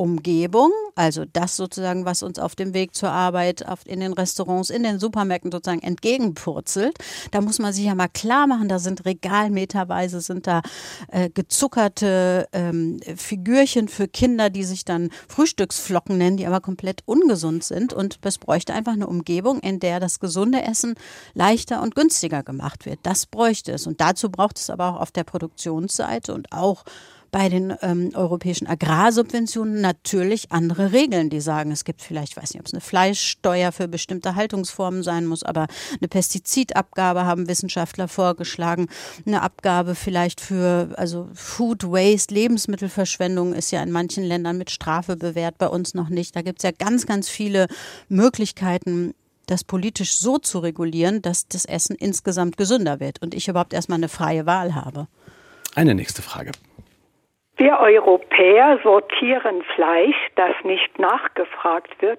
Ernährungsumgebung, also das sozusagen, was uns auf dem Weg zur Arbeit, in den Restaurants, in den Supermärkten sozusagen entgegenpurzelt. Da muss man sich ja mal klar machen, da sind Regalmeterweise, sind da äh, gezuckerte ähm, Figürchen für Kinder, die sich dann Frühstücksflocken nennen, die aber komplett ungesund sind. Und es bräuchte einfach eine Umgebung, in der das gesunde Essen leichter und günstiger gemacht wird. Das bräuchte es. Und dazu braucht es aber auch auf der Produktionsseite und auch bei den ähm, europäischen Agrarsubventionen natürlich andere Regeln, die sagen, es gibt vielleicht, ich weiß nicht, ob es eine Fleischsteuer für bestimmte Haltungsformen sein muss, aber eine Pestizidabgabe haben Wissenschaftler vorgeschlagen, eine Abgabe vielleicht für, also Food Waste, Lebensmittelverschwendung ist ja in manchen Ländern mit Strafe bewährt, bei uns noch nicht. Da gibt es ja ganz, ganz viele Möglichkeiten, das politisch so zu regulieren, dass das Essen insgesamt gesünder wird und ich überhaupt erstmal eine freie Wahl habe. Eine nächste Frage. Wir Europäer sortieren Fleisch, das nicht nachgefragt wird,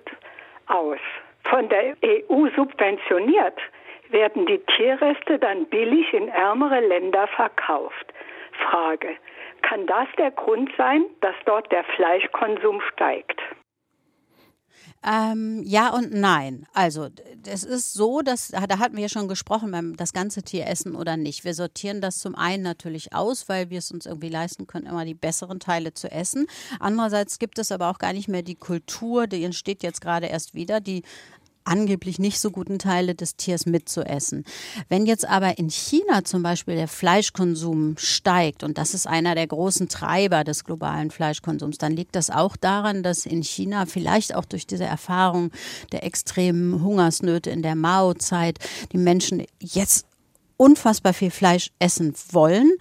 aus. Von der EU subventioniert werden die Tierreste dann billig in ärmere Länder verkauft. Frage, kann das der Grund sein, dass dort der Fleischkonsum steigt? Ähm, ja und nein. Also es ist so, dass da hatten wir ja schon gesprochen beim das ganze Tier essen oder nicht. Wir sortieren das zum einen natürlich aus, weil wir es uns irgendwie leisten können, immer die besseren Teile zu essen. Andererseits gibt es aber auch gar nicht mehr die Kultur, die entsteht jetzt gerade erst wieder, die angeblich nicht so guten Teile des Tiers mitzuessen. Wenn jetzt aber in China zum Beispiel der Fleischkonsum steigt, und das ist einer der großen Treiber des globalen Fleischkonsums, dann liegt das auch daran, dass in China vielleicht auch durch diese Erfahrung der extremen Hungersnöte in der Mao-Zeit die Menschen jetzt unfassbar viel Fleisch essen wollen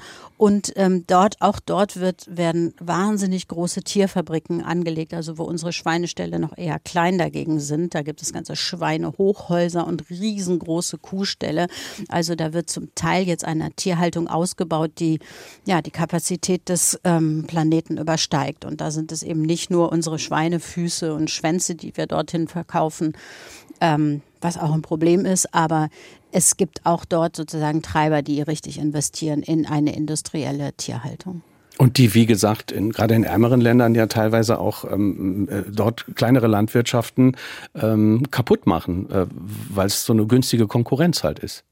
und ähm, dort, auch dort wird, werden wahnsinnig große Tierfabriken angelegt, also wo unsere Schweineställe noch eher klein dagegen sind. Da gibt es ganze Schweinehochhäuser und riesengroße Kuhställe. Also da wird zum Teil jetzt eine Tierhaltung ausgebaut, die ja die Kapazität des ähm, Planeten übersteigt. Und da sind es eben nicht nur unsere Schweinefüße und Schwänze, die wir dorthin verkaufen, ähm, was auch ein Problem ist, aber es gibt auch dort sozusagen Treiber, die richtig investieren in eine industrielle Tierhaltung. Und die, wie gesagt, in, gerade in ärmeren Ländern ja teilweise auch ähm, äh, dort kleinere Landwirtschaften ähm, kaputt machen, äh, weil es so eine günstige Konkurrenz halt ist.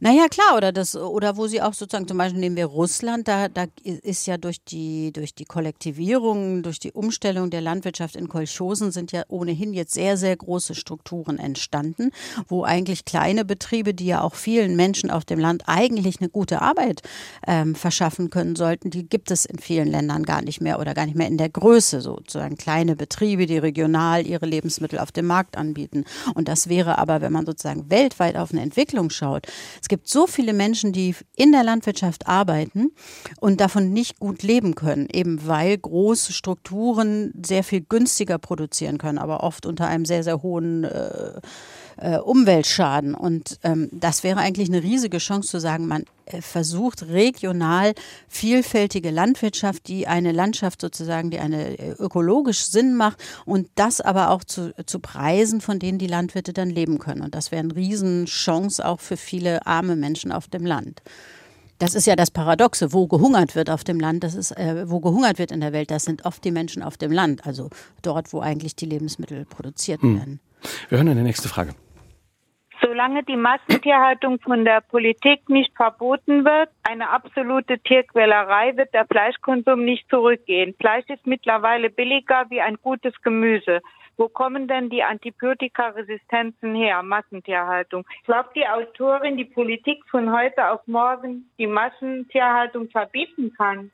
Naja, klar, oder das, oder wo sie auch sozusagen, zum Beispiel nehmen wir Russland, da, da ist ja durch die, durch die Kollektivierung, durch die Umstellung der Landwirtschaft in Kolchosen sind ja ohnehin jetzt sehr, sehr große Strukturen entstanden, wo eigentlich kleine Betriebe, die ja auch vielen Menschen auf dem Land eigentlich eine gute Arbeit ähm, verschaffen können sollten, die gibt es in vielen Ländern gar nicht mehr oder gar nicht mehr in der Größe, sozusagen kleine Betriebe, die regional ihre Lebensmittel auf dem Markt anbieten. Und das wäre aber, wenn man sozusagen weltweit auf eine Entwicklung schaut, es gibt so viele Menschen, die in der Landwirtschaft arbeiten und davon nicht gut leben können, eben weil große Strukturen sehr viel günstiger produzieren können, aber oft unter einem sehr, sehr hohen äh, äh, Umweltschaden. Und ähm, das wäre eigentlich eine riesige Chance zu sagen, man äh, versucht regional vielfältige Landwirtschaft, die eine Landschaft sozusagen, die eine äh, ökologisch Sinn macht und das aber auch zu, zu Preisen, von denen die Landwirte dann leben können. Und das wäre eine Riesenchance auch für viele arme Menschen auf dem Land. Das ist ja das Paradoxe, wo gehungert wird auf dem Land, das ist, äh, wo gehungert wird in der Welt, das sind oft die Menschen auf dem Land, also dort, wo eigentlich die Lebensmittel produziert hm. werden. Wir hören eine nächste Frage. Solange die Massentierhaltung von der Politik nicht verboten wird, eine absolute Tierquälerei, wird der Fleischkonsum nicht zurückgehen. Fleisch ist mittlerweile billiger wie ein gutes Gemüse. Wo kommen denn die Antibiotikaresistenzen her? Massentierhaltung. Glaubt die Autorin, die Politik von heute auf morgen die Massentierhaltung verbieten kann?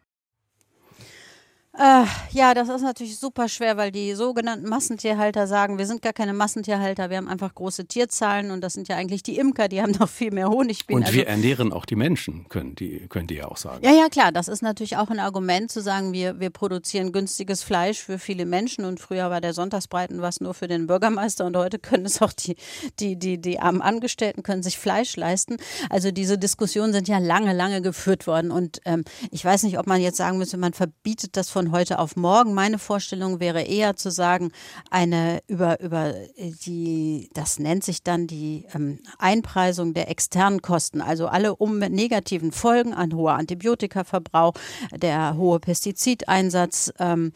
Äh, ja, das ist natürlich super schwer, weil die sogenannten Massentierhalter sagen, wir sind gar keine Massentierhalter, wir haben einfach große Tierzahlen und das sind ja eigentlich die Imker, die haben *laughs* noch viel mehr Honigbienen. Und also, wir ernähren auch die Menschen, können die, können die ja auch sagen. Ja, ja, klar, das ist natürlich auch ein Argument zu sagen, wir, wir produzieren günstiges Fleisch für viele Menschen und früher war der Sonntagsbreiten was nur für den Bürgermeister und heute können es auch die, die, die, die armen Angestellten können sich Fleisch leisten. Also diese Diskussionen sind ja lange, lange geführt worden und ähm, ich weiß nicht, ob man jetzt sagen müsste, man verbietet das von von heute auf morgen. Meine Vorstellung wäre eher zu sagen, eine über, über die, das nennt sich dann die ähm, Einpreisung der externen Kosten, also alle um negativen Folgen an hoher Antibiotikaverbrauch, der hohe Pestizideinsatz ähm,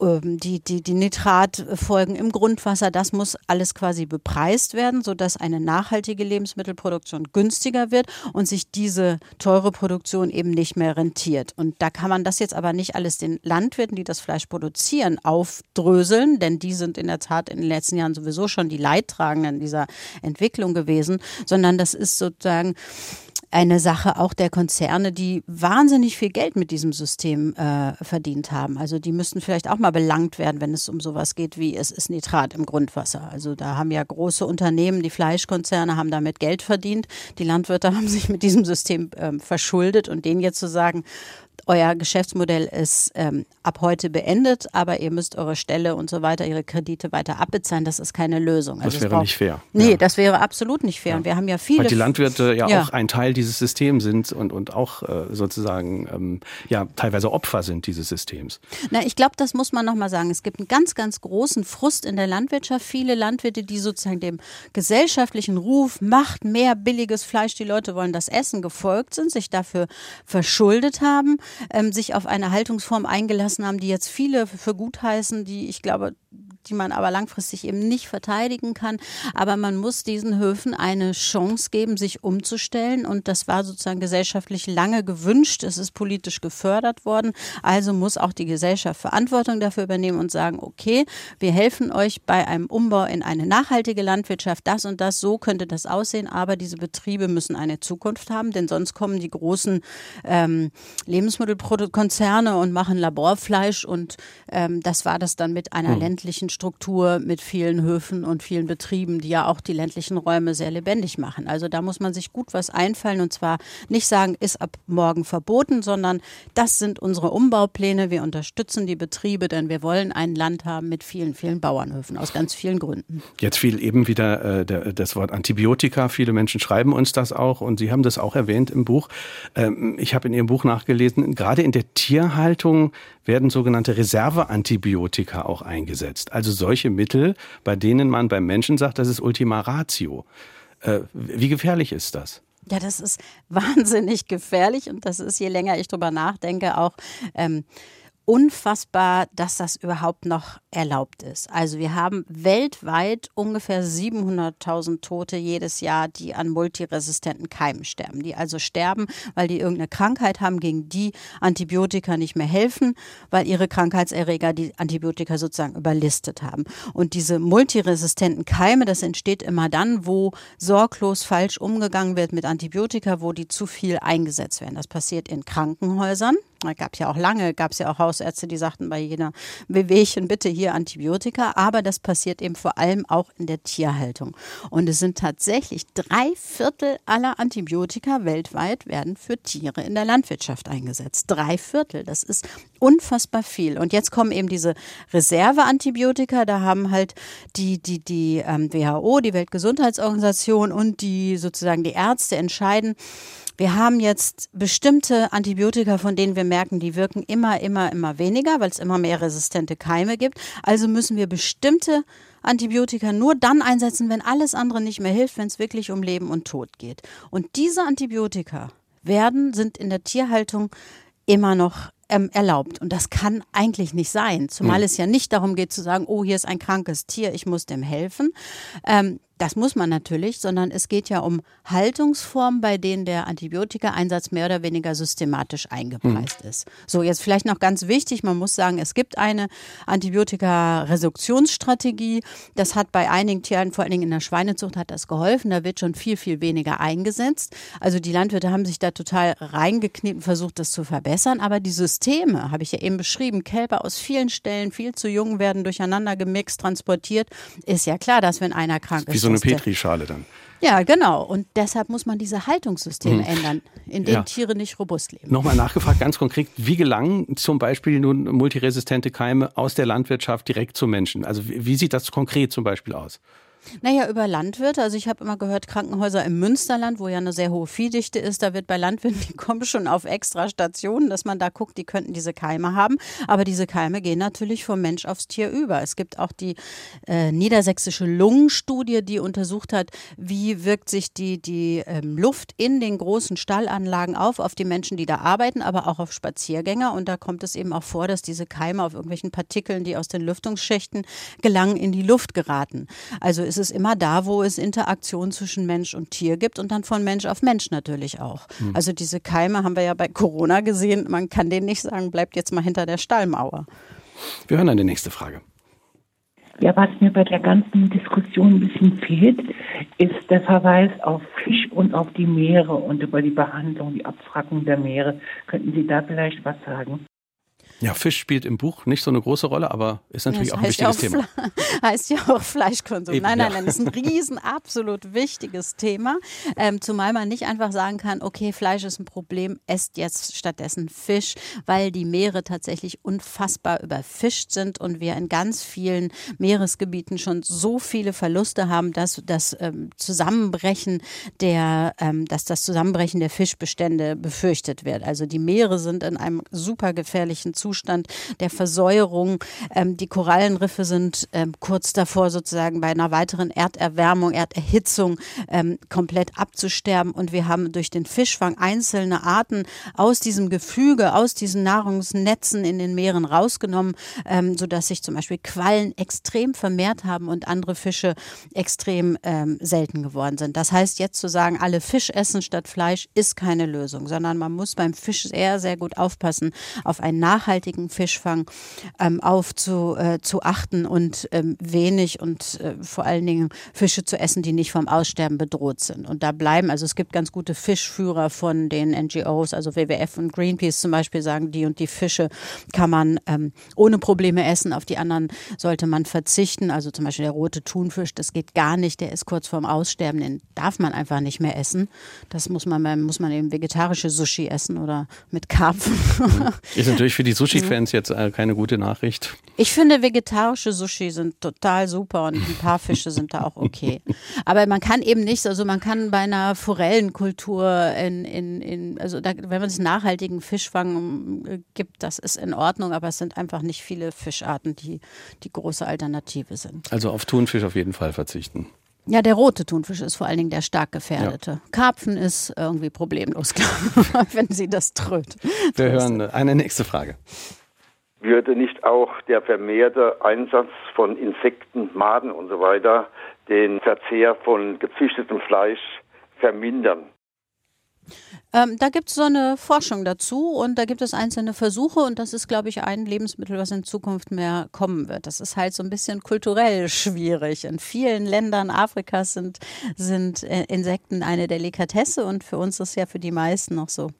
die, die, die Nitratfolgen im Grundwasser, das muss alles quasi bepreist werden, sodass eine nachhaltige Lebensmittelproduktion günstiger wird und sich diese teure Produktion eben nicht mehr rentiert. Und da kann man das jetzt aber nicht alles den Landwirten, die das Fleisch produzieren, aufdröseln, denn die sind in der Tat in den letzten Jahren sowieso schon die Leidtragenden dieser Entwicklung gewesen, sondern das ist sozusagen eine Sache auch der Konzerne, die wahnsinnig viel Geld mit diesem System äh, verdient haben. Also die müssten vielleicht auch mal belangt werden, wenn es um sowas geht wie es ist Nitrat im Grundwasser. Also da haben ja große Unternehmen, die Fleischkonzerne haben damit Geld verdient. Die Landwirte *laughs* haben sich mit diesem System äh, verschuldet und denen jetzt zu sagen, euer Geschäftsmodell ist ähm, ab heute beendet, aber ihr müsst eure Stelle und so weiter, ihre Kredite weiter abbezahlen. Das ist keine Lösung. Also das wäre braucht, nicht fair. Nee, ja. das wäre absolut nicht fair. Ja. Und wir haben ja viele. Weil die Landwirte ja, ja, auch ein Teil dieses Systems sind und, und auch äh, sozusagen ähm, ja teilweise Opfer sind dieses Systems. Na, ich glaube, das muss man nochmal sagen. Es gibt einen ganz, ganz großen Frust in der Landwirtschaft. Viele Landwirte, die sozusagen dem gesellschaftlichen Ruf, macht mehr billiges Fleisch, die Leute wollen das essen, gefolgt sind, sich dafür verschuldet haben ähm, sich auf eine Haltungsform eingelassen haben, die jetzt viele für gut heißen, die ich glaube die man aber langfristig eben nicht verteidigen kann. Aber man muss diesen Höfen eine Chance geben, sich umzustellen. Und das war sozusagen gesellschaftlich lange gewünscht. Es ist politisch gefördert worden. Also muss auch die Gesellschaft Verantwortung dafür übernehmen und sagen, okay, wir helfen euch bei einem Umbau in eine nachhaltige Landwirtschaft. Das und das, so könnte das aussehen. Aber diese Betriebe müssen eine Zukunft haben, denn sonst kommen die großen ähm, Lebensmittelkonzerne und machen Laborfleisch. Und ähm, das war das dann mit einer hm. ländlichen Struktur mit vielen Höfen und vielen Betrieben, die ja auch die ländlichen Räume sehr lebendig machen. Also da muss man sich gut was einfallen und zwar nicht sagen, ist ab morgen verboten, sondern das sind unsere Umbaupläne. Wir unterstützen die Betriebe, denn wir wollen ein Land haben mit vielen, vielen Bauernhöfen aus ganz vielen Gründen. Jetzt fiel eben wieder äh, der, das Wort Antibiotika. Viele Menschen schreiben uns das auch und Sie haben das auch erwähnt im Buch. Ähm, ich habe in Ihrem Buch nachgelesen, gerade in der Tierhaltung werden sogenannte Reserveantibiotika auch eingesetzt. Also solche Mittel, bei denen man beim Menschen sagt, das ist Ultima Ratio. Äh, wie gefährlich ist das? Ja, das ist wahnsinnig gefährlich und das ist, je länger ich drüber nachdenke, auch ähm, unfassbar, dass das überhaupt noch erlaubt ist. Also wir haben weltweit ungefähr 700.000 Tote jedes Jahr, die an multiresistenten Keimen sterben. Die also sterben, weil die irgendeine Krankheit haben, gegen die Antibiotika nicht mehr helfen, weil ihre Krankheitserreger die Antibiotika sozusagen überlistet haben. Und diese multiresistenten Keime, das entsteht immer dann, wo sorglos falsch umgegangen wird mit Antibiotika, wo die zu viel eingesetzt werden. Das passiert in Krankenhäusern. Da gab es ja auch lange, gab es ja auch Hausärzte, die sagten bei jeder Wehwehchen bitte hier Antibiotika. Aber das passiert eben vor allem auch in der Tierhaltung. Und es sind tatsächlich drei Viertel aller Antibiotika weltweit werden für Tiere in der Landwirtschaft eingesetzt. Drei Viertel, das ist unfassbar viel. Und jetzt kommen eben diese Reserveantibiotika. Da haben halt die, die, die ähm, WHO, die Weltgesundheitsorganisation und die sozusagen die Ärzte entscheiden, wir haben jetzt bestimmte Antibiotika, von denen wir merken, die wirken immer, immer, immer weniger, weil es immer mehr resistente Keime gibt. Also müssen wir bestimmte Antibiotika nur dann einsetzen, wenn alles andere nicht mehr hilft, wenn es wirklich um Leben und Tod geht. Und diese Antibiotika werden, sind in der Tierhaltung immer noch ähm, erlaubt. Und das kann eigentlich nicht sein, zumal hm. es ja nicht darum geht zu sagen, oh, hier ist ein krankes Tier, ich muss dem helfen. Ähm, das muss man natürlich, sondern es geht ja um Haltungsformen, bei denen der Antibiotikaeinsatz mehr oder weniger systematisch eingepreist mhm. ist. So, jetzt vielleicht noch ganz wichtig, man muss sagen, es gibt eine Antibiotika-Reduktionsstrategie. Das hat bei einigen Tieren, vor allen Dingen in der Schweinezucht, hat das geholfen. Da wird schon viel, viel weniger eingesetzt. Also die Landwirte haben sich da total reingekniet und versucht, das zu verbessern. Aber die Systeme, habe ich ja eben beschrieben, Kälber aus vielen Stellen viel zu jung werden, durcheinander gemixt, transportiert, ist ja klar, dass wenn einer krank ist, eine Petrischale dann. Ja, genau. Und deshalb muss man diese Haltungssysteme mhm. ändern, in denen ja. Tiere nicht robust leben. Nochmal nachgefragt, ganz konkret, wie gelangen zum Beispiel nun multiresistente Keime aus der Landwirtschaft direkt zum Menschen? Also wie sieht das konkret zum Beispiel aus? Naja, über Landwirte. Also ich habe immer gehört, Krankenhäuser im Münsterland, wo ja eine sehr hohe Viehdichte ist, da wird bei Landwirten, *laughs* die kommen schon auf extra Stationen, dass man da guckt, die könnten diese Keime haben. Aber diese Keime gehen natürlich vom Mensch aufs Tier über. Es gibt auch die äh, niedersächsische Lungenstudie, die untersucht hat, wie wirkt sich die, die ähm, Luft in den großen Stallanlagen auf, auf die Menschen, die da arbeiten, aber auch auf Spaziergänger. Und da kommt es eben auch vor, dass diese Keime auf irgendwelchen Partikeln, die aus den Lüftungsschichten gelangen, in die Luft geraten. Also ist es immer da, wo es Interaktion zwischen Mensch und Tier gibt und dann von Mensch auf Mensch natürlich auch. Mhm. Also diese Keime haben wir ja bei Corona gesehen. Man kann denen nicht sagen, bleibt jetzt mal hinter der Stallmauer. Wir hören eine nächste Frage. Ja, was mir bei der ganzen Diskussion ein bisschen fehlt, ist der Verweis auf Fisch und auf die Meere und über die Behandlung, die Abfrackung der Meere. Könnten Sie da vielleicht was sagen? Ja, Fisch spielt im Buch nicht so eine große Rolle, aber ist natürlich auch ein wichtiges ja auch Thema. *laughs* heißt ja auch Fleischkonsum. Eben, nein, nein, nein, das ist ein riesen, absolut wichtiges Thema. Ähm, zumal man nicht einfach sagen kann, okay, Fleisch ist ein Problem, esst jetzt stattdessen Fisch, weil die Meere tatsächlich unfassbar überfischt sind und wir in ganz vielen Meeresgebieten schon so viele Verluste haben, dass das ähm, Zusammenbrechen der, ähm, dass das Zusammenbrechen der Fischbestände befürchtet wird. Also die Meere sind in einem super gefährlichen Zustand Zustand der Versäuerung. Ähm, die Korallenriffe sind ähm, kurz davor, sozusagen bei einer weiteren Erderwärmung, Erderhitzung ähm, komplett abzusterben. Und wir haben durch den Fischfang einzelne Arten aus diesem Gefüge, aus diesen Nahrungsnetzen in den Meeren rausgenommen, ähm, sodass sich zum Beispiel Quallen extrem vermehrt haben und andere Fische extrem ähm, selten geworden sind. Das heißt, jetzt zu sagen, alle Fisch essen statt Fleisch, ist keine Lösung, sondern man muss beim Fisch sehr, sehr gut aufpassen auf ein nachhaltiges nachhaltigen Fischfang ähm, auf zu, äh, zu achten und ähm, wenig und äh, vor allen Dingen Fische zu essen, die nicht vom Aussterben bedroht sind. Und da bleiben, also es gibt ganz gute Fischführer von den NGOs, also WWF und Greenpeace zum Beispiel sagen, die und die Fische kann man ähm, ohne Probleme essen, auf die anderen sollte man verzichten. Also zum Beispiel der rote Thunfisch, das geht gar nicht, der ist kurz vorm Aussterben, den darf man einfach nicht mehr essen. Das muss man, muss man eben vegetarische Sushi essen oder mit Karpfen. Ist natürlich für die Sushi-Fans jetzt äh, keine gute Nachricht. Ich finde, vegetarische Sushi sind total super und ein paar Fische sind da auch okay. Aber man kann eben nicht, also man kann bei einer Forellenkultur in, in, in also da, wenn man es nachhaltigen Fischfang äh, gibt, das ist in Ordnung, aber es sind einfach nicht viele Fischarten, die die große Alternative sind. Also auf Thunfisch auf jeden Fall verzichten. Ja, der rote Thunfisch ist vor allen Dingen der stark gefährdete. Ja. Karpfen ist irgendwie problemlos, *laughs* klar, wenn sie das tröt. Wir hören eine nächste Frage. würde nicht auch der vermehrte Einsatz von Insekten, Maden und so weiter den Verzehr von gezüchtetem Fleisch vermindern? Ähm, da gibt es so eine Forschung dazu und da gibt es einzelne Versuche und das ist, glaube ich, ein Lebensmittel, was in Zukunft mehr kommen wird. Das ist halt so ein bisschen kulturell *laughs* schwierig. In vielen Ländern Afrikas sind, sind äh, Insekten eine Delikatesse und für uns ist ja für die meisten noch so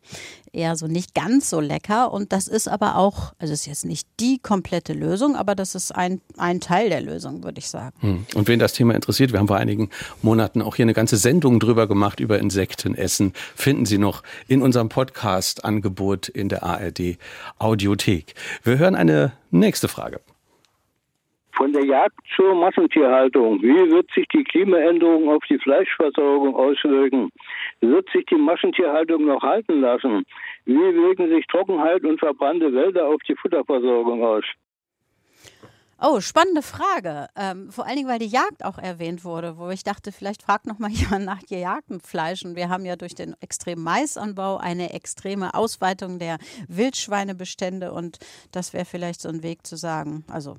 eher so nicht ganz so lecker. Und das ist aber auch, also ist jetzt nicht die komplette Lösung, aber das ist ein, ein Teil der Lösung, würde ich sagen. Hm. Und wen das Thema interessiert, wir haben vor einigen Monaten auch hier eine ganze Sendung drüber gemacht über Insektenessen. Finden Sie noch in unserem Podcast-Angebot in der ARD Audiothek. Wir hören eine nächste Frage. Von der Jagd zur Massentierhaltung. Wie wird sich die Klimaänderung auf die Fleischversorgung auswirken? Wird sich die Massentierhaltung noch halten lassen? Wie wirken sich Trockenheit und verbrannte Wälder auf die Futterversorgung aus? Oh, spannende Frage. Ähm, vor allen Dingen, weil die Jagd auch erwähnt wurde, wo ich dachte, vielleicht fragt noch mal *laughs* jemand nach gejagtem Fleisch. Und wir haben ja durch den extremen Maisanbau eine extreme Ausweitung der Wildschweinebestände. Und das wäre vielleicht so ein Weg zu sagen, also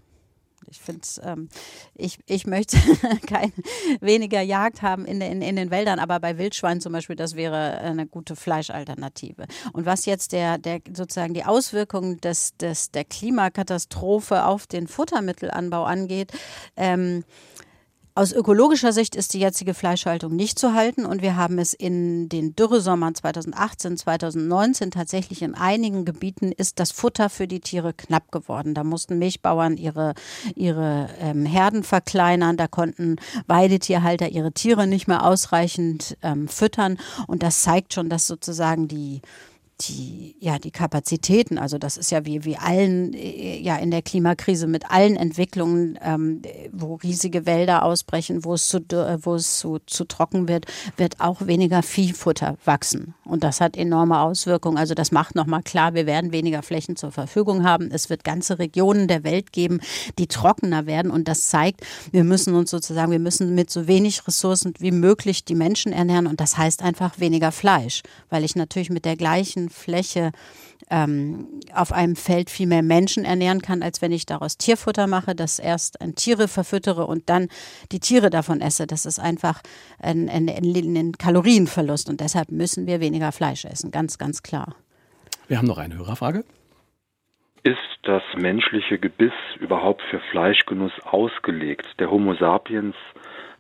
ich finde ähm, ich, ich möchte *laughs* kein, weniger Jagd haben in, in, in den Wäldern, aber bei Wildschweinen zum Beispiel, das wäre eine gute Fleischalternative. Und was jetzt der, der sozusagen die Auswirkungen des, des, der Klimakatastrophe auf den Futtermittelanbau angeht, ähm, aus ökologischer Sicht ist die jetzige Fleischhaltung nicht zu halten und wir haben es in den Dürresommern 2018, 2019 tatsächlich in einigen Gebieten ist das Futter für die Tiere knapp geworden. Da mussten Milchbauern ihre, ihre ähm, Herden verkleinern, da konnten Weidetierhalter ihre Tiere nicht mehr ausreichend ähm, füttern und das zeigt schon, dass sozusagen die die, ja, die Kapazitäten, also das ist ja wie, wie allen, äh, ja, in der Klimakrise mit allen Entwicklungen, ähm, wo riesige Wälder ausbrechen, wo es, zu, wo es zu, zu trocken wird, wird auch weniger Viehfutter wachsen. Und das hat enorme Auswirkungen. Also das macht nochmal klar, wir werden weniger Flächen zur Verfügung haben. Es wird ganze Regionen der Welt geben, die trockener werden. Und das zeigt, wir müssen uns sozusagen, wir müssen mit so wenig Ressourcen wie möglich die Menschen ernähren. Und das heißt einfach weniger Fleisch, weil ich natürlich mit der gleichen Fläche ähm, auf einem Feld viel mehr Menschen ernähren kann, als wenn ich daraus Tierfutter mache, das erst an Tiere verfüttere und dann die Tiere davon esse. Das ist einfach ein, ein, ein Kalorienverlust und deshalb müssen wir weniger Fleisch essen, ganz, ganz klar. Wir haben noch eine Hörerfrage. Ist das menschliche Gebiss überhaupt für Fleischgenuss ausgelegt? Der Homo sapiens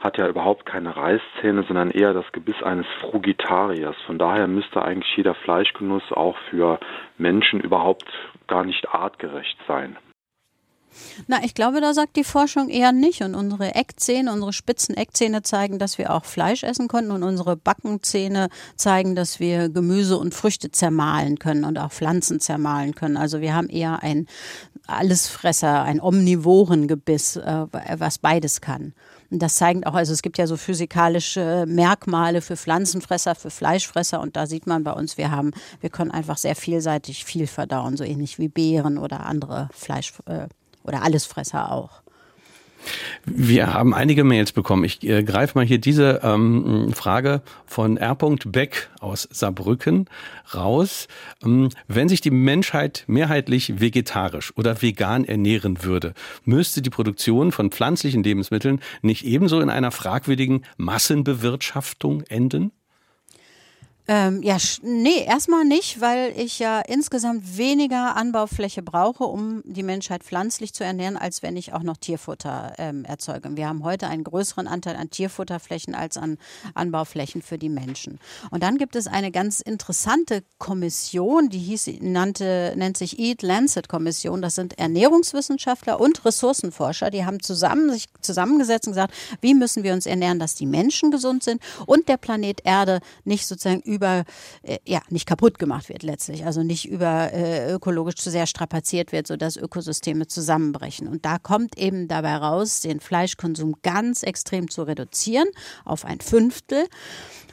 hat ja überhaupt keine Reißzähne, sondern eher das Gebiss eines Frugitariers. Von daher müsste eigentlich jeder Fleischgenuss auch für Menschen überhaupt gar nicht artgerecht sein. Na, ich glaube, da sagt die Forschung eher nicht. Und unsere Eckzähne, unsere spitzen Eckzähne zeigen, dass wir auch Fleisch essen können. Und unsere Backenzähne zeigen, dass wir Gemüse und Früchte zermahlen können und auch Pflanzen zermahlen können. Also wir haben eher ein Allesfresser, ein Omnivorengebiss, äh, was beides kann. Und das zeigen auch, also es gibt ja so physikalische Merkmale für Pflanzenfresser, für Fleischfresser und da sieht man bei uns, wir haben, wir können einfach sehr vielseitig viel verdauen, so ähnlich wie Beeren oder andere Fleisch äh, oder Allesfresser auch. Wir haben einige Mails bekommen. Ich äh, greife mal hier diese ähm, Frage von R. Beck aus Saarbrücken raus. Ähm, wenn sich die Menschheit mehrheitlich vegetarisch oder vegan ernähren würde, müsste die Produktion von pflanzlichen Lebensmitteln nicht ebenso in einer fragwürdigen Massenbewirtschaftung enden? Ähm, ja, nee, erstmal nicht, weil ich ja insgesamt weniger Anbaufläche brauche, um die Menschheit pflanzlich zu ernähren, als wenn ich auch noch Tierfutter ähm, erzeuge. Wir haben heute einen größeren Anteil an Tierfutterflächen als an Anbauflächen für die Menschen. Und dann gibt es eine ganz interessante Kommission, die hieß, nannte, nennt sich Eat Lancet Kommission. Das sind Ernährungswissenschaftler und Ressourcenforscher, die haben zusammen sich zusammengesetzt und gesagt, wie müssen wir uns ernähren, dass die Menschen gesund sind und der Planet Erde nicht sozusagen über, äh, ja, nicht kaputt gemacht wird letztlich, also nicht über äh, ökologisch zu sehr strapaziert wird, sodass Ökosysteme zusammenbrechen. Und da kommt eben dabei raus, den Fleischkonsum ganz extrem zu reduzieren auf ein Fünftel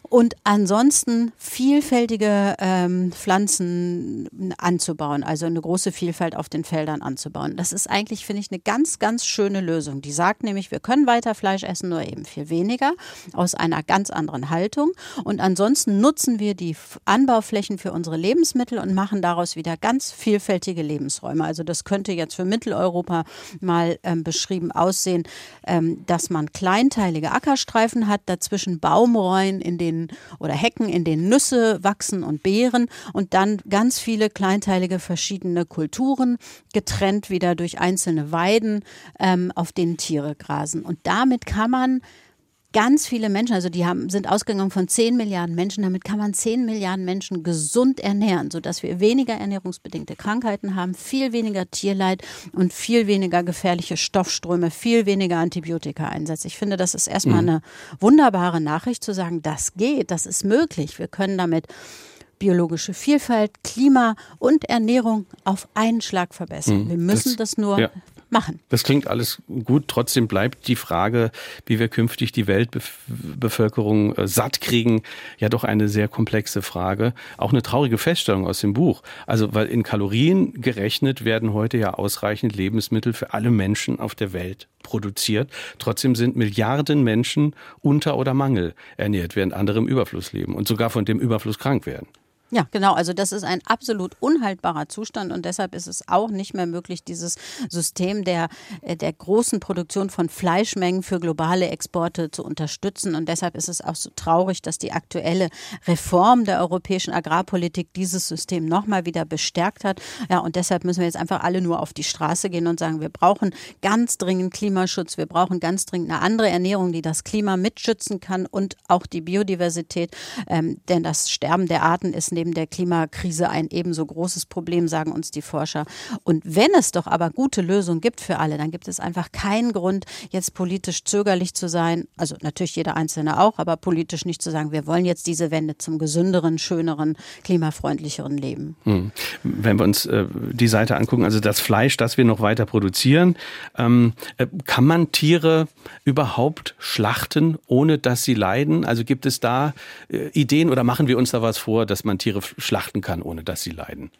und ansonsten vielfältige ähm, Pflanzen anzubauen, also eine große Vielfalt auf den Feldern anzubauen. Das ist eigentlich, finde ich, eine ganz, ganz schöne Lösung. Die sagt nämlich, wir können weiter Fleisch essen, nur eben viel weniger, aus einer ganz anderen Haltung. Und ansonsten nutzen wir die Anbauflächen für unsere Lebensmittel und machen daraus wieder ganz vielfältige Lebensräume. Also das könnte jetzt für Mitteleuropa mal ähm, beschrieben aussehen, ähm, dass man kleinteilige Ackerstreifen hat, dazwischen Baumräuen, in denen oder Hecken, in denen Nüsse wachsen und Beeren und dann ganz viele kleinteilige verschiedene Kulturen, getrennt wieder durch einzelne Weiden, ähm, auf denen Tiere grasen. Und damit kann man ganz viele Menschen, also die haben, sind ausgegangen von 10 Milliarden Menschen, damit kann man 10 Milliarden Menschen gesund ernähren, sodass wir weniger ernährungsbedingte Krankheiten haben, viel weniger Tierleid und viel weniger gefährliche Stoffströme, viel weniger Antibiotika-Einsätze. Ich finde, das ist erstmal mhm. eine wunderbare Nachricht zu sagen, das geht, das ist möglich. Wir können damit biologische Vielfalt, Klima und Ernährung auf einen Schlag verbessern. Mhm. Wir müssen das, das nur ja machen. Das klingt alles gut. Trotzdem bleibt die Frage, wie wir künftig die Weltbevölkerung äh, satt kriegen, ja doch eine sehr komplexe Frage. Auch eine traurige Feststellung aus dem Buch. Also, weil in Kalorien gerechnet werden heute ja ausreichend Lebensmittel für alle Menschen auf der Welt produziert. Trotzdem sind Milliarden Menschen unter oder Mangel ernährt, während andere im Überfluss leben und sogar von dem Überfluss krank werden. Ja, genau. Also das ist ein absolut unhaltbarer Zustand und deshalb ist es auch nicht mehr möglich, dieses System der, äh, der großen Produktion von Fleischmengen für globale Exporte zu unterstützen. Und deshalb ist es auch so traurig, dass die aktuelle Reform der europäischen Agrarpolitik dieses System nochmal wieder bestärkt hat. Ja, und deshalb müssen wir jetzt einfach alle nur auf die Straße gehen und sagen, wir brauchen ganz dringend Klimaschutz, wir brauchen ganz dringend eine andere Ernährung, die das Klima mitschützen kann und auch die Biodiversität. Ähm, denn das Sterben der Arten ist neben der Klimakrise ein ebenso großes Problem, sagen uns die Forscher. Und wenn es doch aber gute Lösungen gibt für alle, dann gibt es einfach keinen Grund, jetzt politisch zögerlich zu sein. Also natürlich jeder Einzelne auch, aber politisch nicht zu sagen, wir wollen jetzt diese Wende zum gesünderen, schöneren, klimafreundlicheren Leben. Hm. Wenn wir uns äh, die Seite angucken, also das Fleisch, das wir noch weiter produzieren, ähm, äh, kann man Tiere überhaupt schlachten, ohne dass sie leiden? Also gibt es da äh, Ideen oder machen wir uns da was vor, dass man Tiere Tiere schlachten kann, ohne dass sie leiden.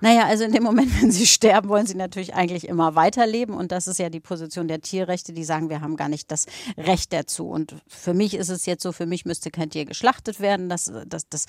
Naja, also in dem Moment, *laughs* wenn sie sterben, wollen sie natürlich eigentlich immer weiterleben. Und das ist ja die Position der Tierrechte, die sagen, wir haben gar nicht das Recht dazu. Und für mich ist es jetzt so, für mich müsste kein Tier geschlachtet werden. Das, das, das,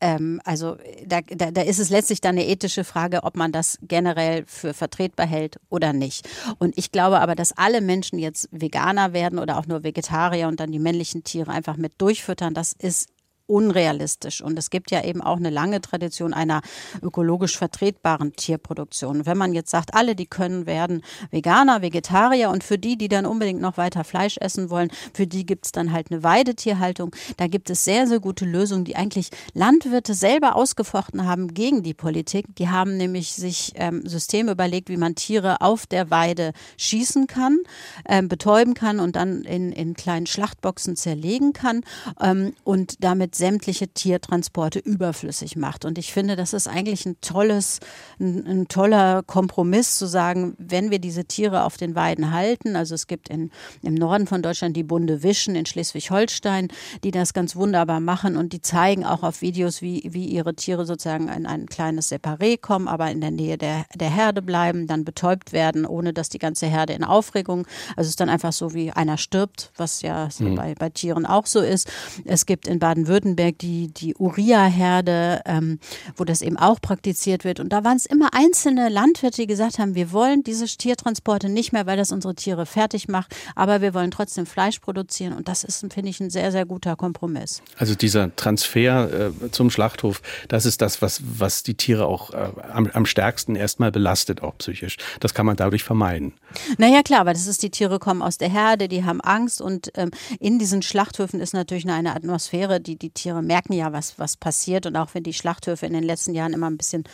ähm, also da, da, da ist es letztlich dann eine ethische Frage, ob man das generell für vertretbar hält oder nicht. Und ich glaube aber, dass alle Menschen jetzt Veganer werden oder auch nur Vegetarier und dann die männlichen Tiere einfach mit durchfüttern, das ist unrealistisch. Und es gibt ja eben auch eine lange Tradition einer ökologisch vertretbaren Tierproduktion. Wenn man jetzt sagt, alle, die können werden Veganer, Vegetarier und für die, die dann unbedingt noch weiter Fleisch essen wollen, für die gibt es dann halt eine Weidetierhaltung. Da gibt es sehr, sehr gute Lösungen, die eigentlich Landwirte selber ausgefochten haben gegen die Politik. Die haben nämlich sich ähm, Systeme überlegt, wie man Tiere auf der Weide schießen kann, ähm, betäuben kann und dann in, in kleinen Schlachtboxen zerlegen kann ähm, und damit sämtliche Tiertransporte überflüssig macht. Und ich finde, das ist eigentlich ein tolles, ein, ein, toller Kompromiss zu sagen, wenn wir diese Tiere auf den Weiden halten, also es gibt in, im Norden von Deutschland die Bunde Wischen in Schleswig-Holstein, die das ganz wunderbar machen und die zeigen auch auf Videos, wie, wie ihre Tiere sozusagen in ein kleines Separé kommen, aber in der Nähe der, der Herde bleiben, dann betäubt werden, ohne dass die ganze Herde in Aufregung, also es ist dann einfach so wie einer stirbt, was ja mhm. bei, bei Tieren auch so ist. Es gibt in Baden-Württemberg Baden-Württemberg die, die Uria-Herde, ähm, wo das eben auch praktiziert wird. Und da waren es immer einzelne Landwirte, die gesagt haben, wir wollen diese Tiertransporte nicht mehr, weil das unsere Tiere fertig macht, aber wir wollen trotzdem Fleisch produzieren. Und das ist, finde ich, ein sehr, sehr guter Kompromiss. Also dieser Transfer äh, zum Schlachthof, das ist das, was, was die Tiere auch äh, am, am stärksten erstmal belastet, auch psychisch. Das kann man dadurch vermeiden. Naja, klar, aber das ist, die Tiere kommen aus der Herde, die haben Angst und ähm, in diesen Schlachthöfen ist natürlich eine Atmosphäre, die die Tiere merken ja, was, was passiert. Und auch wenn die Schlachthöfe in den letzten Jahren immer ein bisschen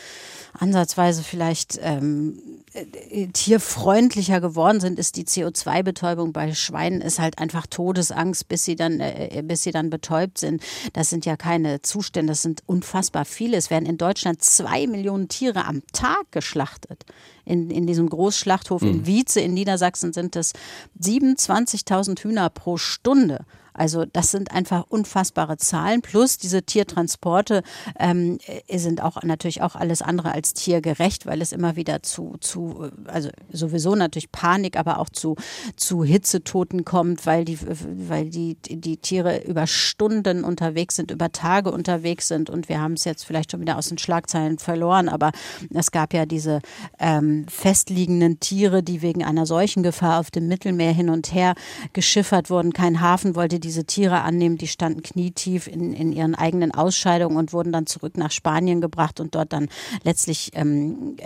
ansatzweise vielleicht ähm, äh, tierfreundlicher geworden sind, ist die CO2-Betäubung bei Schweinen ist halt einfach Todesangst, bis sie dann, äh, bis sie dann betäubt sind. Das sind ja keine Zustände, das sind unfassbar viele. Es werden in Deutschland zwei Millionen Tiere am Tag geschlachtet. In, in diesem Großschlachthof mhm. in Wietze in Niedersachsen sind es 27.000 Hühner pro Stunde. Also das sind einfach unfassbare Zahlen. Plus diese Tiertransporte ähm, sind auch natürlich auch alles andere als tiergerecht, weil es immer wieder zu, zu also sowieso natürlich Panik, aber auch zu, zu Hitzetoten kommt, weil die, weil die, die Tiere über Stunden unterwegs sind, über Tage unterwegs sind. Und wir haben es jetzt vielleicht schon wieder aus den Schlagzeilen verloren, aber es gab ja diese ähm, festliegenden Tiere, die wegen einer solchen Gefahr auf dem Mittelmeer hin und her geschiffert wurden. Kein Hafen wollte diese Tiere annehmen, die standen knietief in, in ihren eigenen Ausscheidungen und wurden dann zurück nach Spanien gebracht und dort dann letztlich ähm,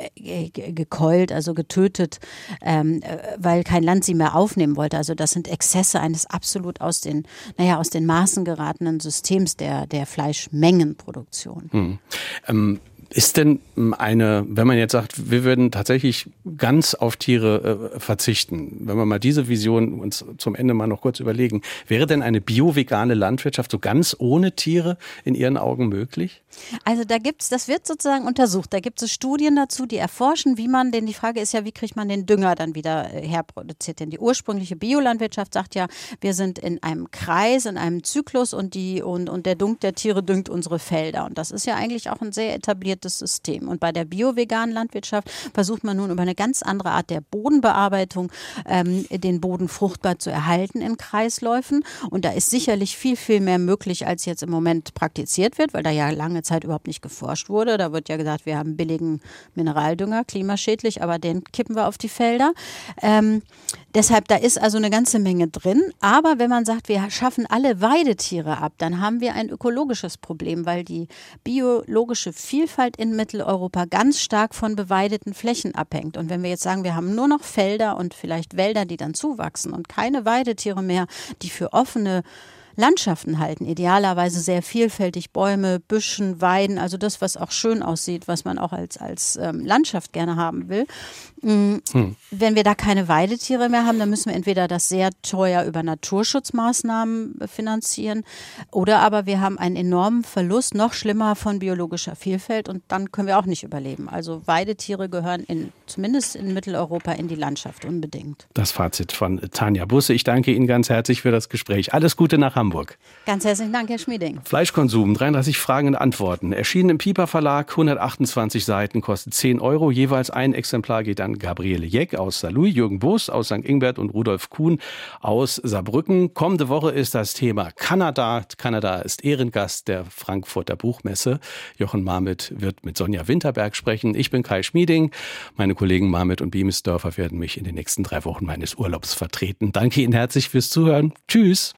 gekeult, also getötet, ähm, weil kein Land sie mehr aufnehmen wollte. Also das sind Exzesse eines absolut aus den, naja, aus den Maßen geratenen Systems der, der Fleischmengenproduktion. Hm. Ähm, ist denn eine, wenn man jetzt sagt, wir würden tatsächlich ganz auf Tiere äh, verzichten, wenn wir mal diese Vision uns zum Ende mal noch kurz überlegen, wäre denn eine bio-vegane Landwirtschaft so ganz ohne Tiere in Ihren Augen möglich? Also da gibt's, das wird sozusagen untersucht. Da gibt es Studien dazu, die erforschen, wie man, denn die Frage ist ja, wie kriegt man den Dünger dann wieder äh, herproduziert? Denn die ursprüngliche Biolandwirtschaft sagt ja, wir sind in einem Kreis, in einem Zyklus und die und, und der Dunk der Tiere düngt unsere Felder. Und das ist ja eigentlich auch ein sehr etabliertes System. Und bei der bio-veganen Landwirtschaft versucht man nun über eine ganz andere Art der Bodenbearbeitung ähm, den Boden fruchtbar zu erhalten in Kreisläufen. Und da ist sicherlich viel, viel mehr möglich, als jetzt im Moment praktiziert wird, weil da ja lange Zeit überhaupt nicht geforscht wurde. Da wird ja gesagt, wir haben billigen Mineraldünger, klimaschädlich, aber den kippen wir auf die Felder. Ähm, deshalb, da ist also eine ganze Menge drin. Aber wenn man sagt, wir schaffen alle Weidetiere ab, dann haben wir ein ökologisches Problem, weil die biologische Vielfalt in Mitteleuropa ganz stark von beweideten Flächen abhängt. Und wenn wir jetzt sagen, wir haben nur noch Felder und vielleicht Wälder, die dann zuwachsen und keine Weidetiere mehr, die für offene Landschaften halten. Idealerweise sehr vielfältig Bäume, Büschen, Weiden, also das, was auch schön aussieht, was man auch als, als ähm, Landschaft gerne haben will. Mhm. Hm. Wenn wir da keine Weidetiere mehr haben, dann müssen wir entweder das sehr teuer über Naturschutzmaßnahmen finanzieren oder aber wir haben einen enormen Verlust, noch schlimmer von biologischer Vielfalt und dann können wir auch nicht überleben. Also Weidetiere gehören in, zumindest in Mitteleuropa in die Landschaft unbedingt. Das Fazit von Tanja Busse. Ich danke Ihnen ganz herzlich für das Gespräch. Alles Gute nach Hamburg. Hamburg. Ganz herzlichen Dank, Herr Schmieding. Fleischkonsum, 33 Fragen und Antworten. Erschienen im Piper Verlag, 128 Seiten, kostet 10 Euro. Jeweils ein Exemplar geht an Gabriele Jeck aus Saarlouis, Jürgen Boos aus St. Ingbert und Rudolf Kuhn aus Saarbrücken. Kommende Woche ist das Thema Kanada. Kanada ist Ehrengast der Frankfurter Buchmesse. Jochen Marmit wird mit Sonja Winterberg sprechen. Ich bin Kai Schmieding. Meine Kollegen Marmit und Biemesdörfer werden mich in den nächsten drei Wochen meines Urlaubs vertreten. Danke Ihnen herzlich fürs Zuhören. Tschüss.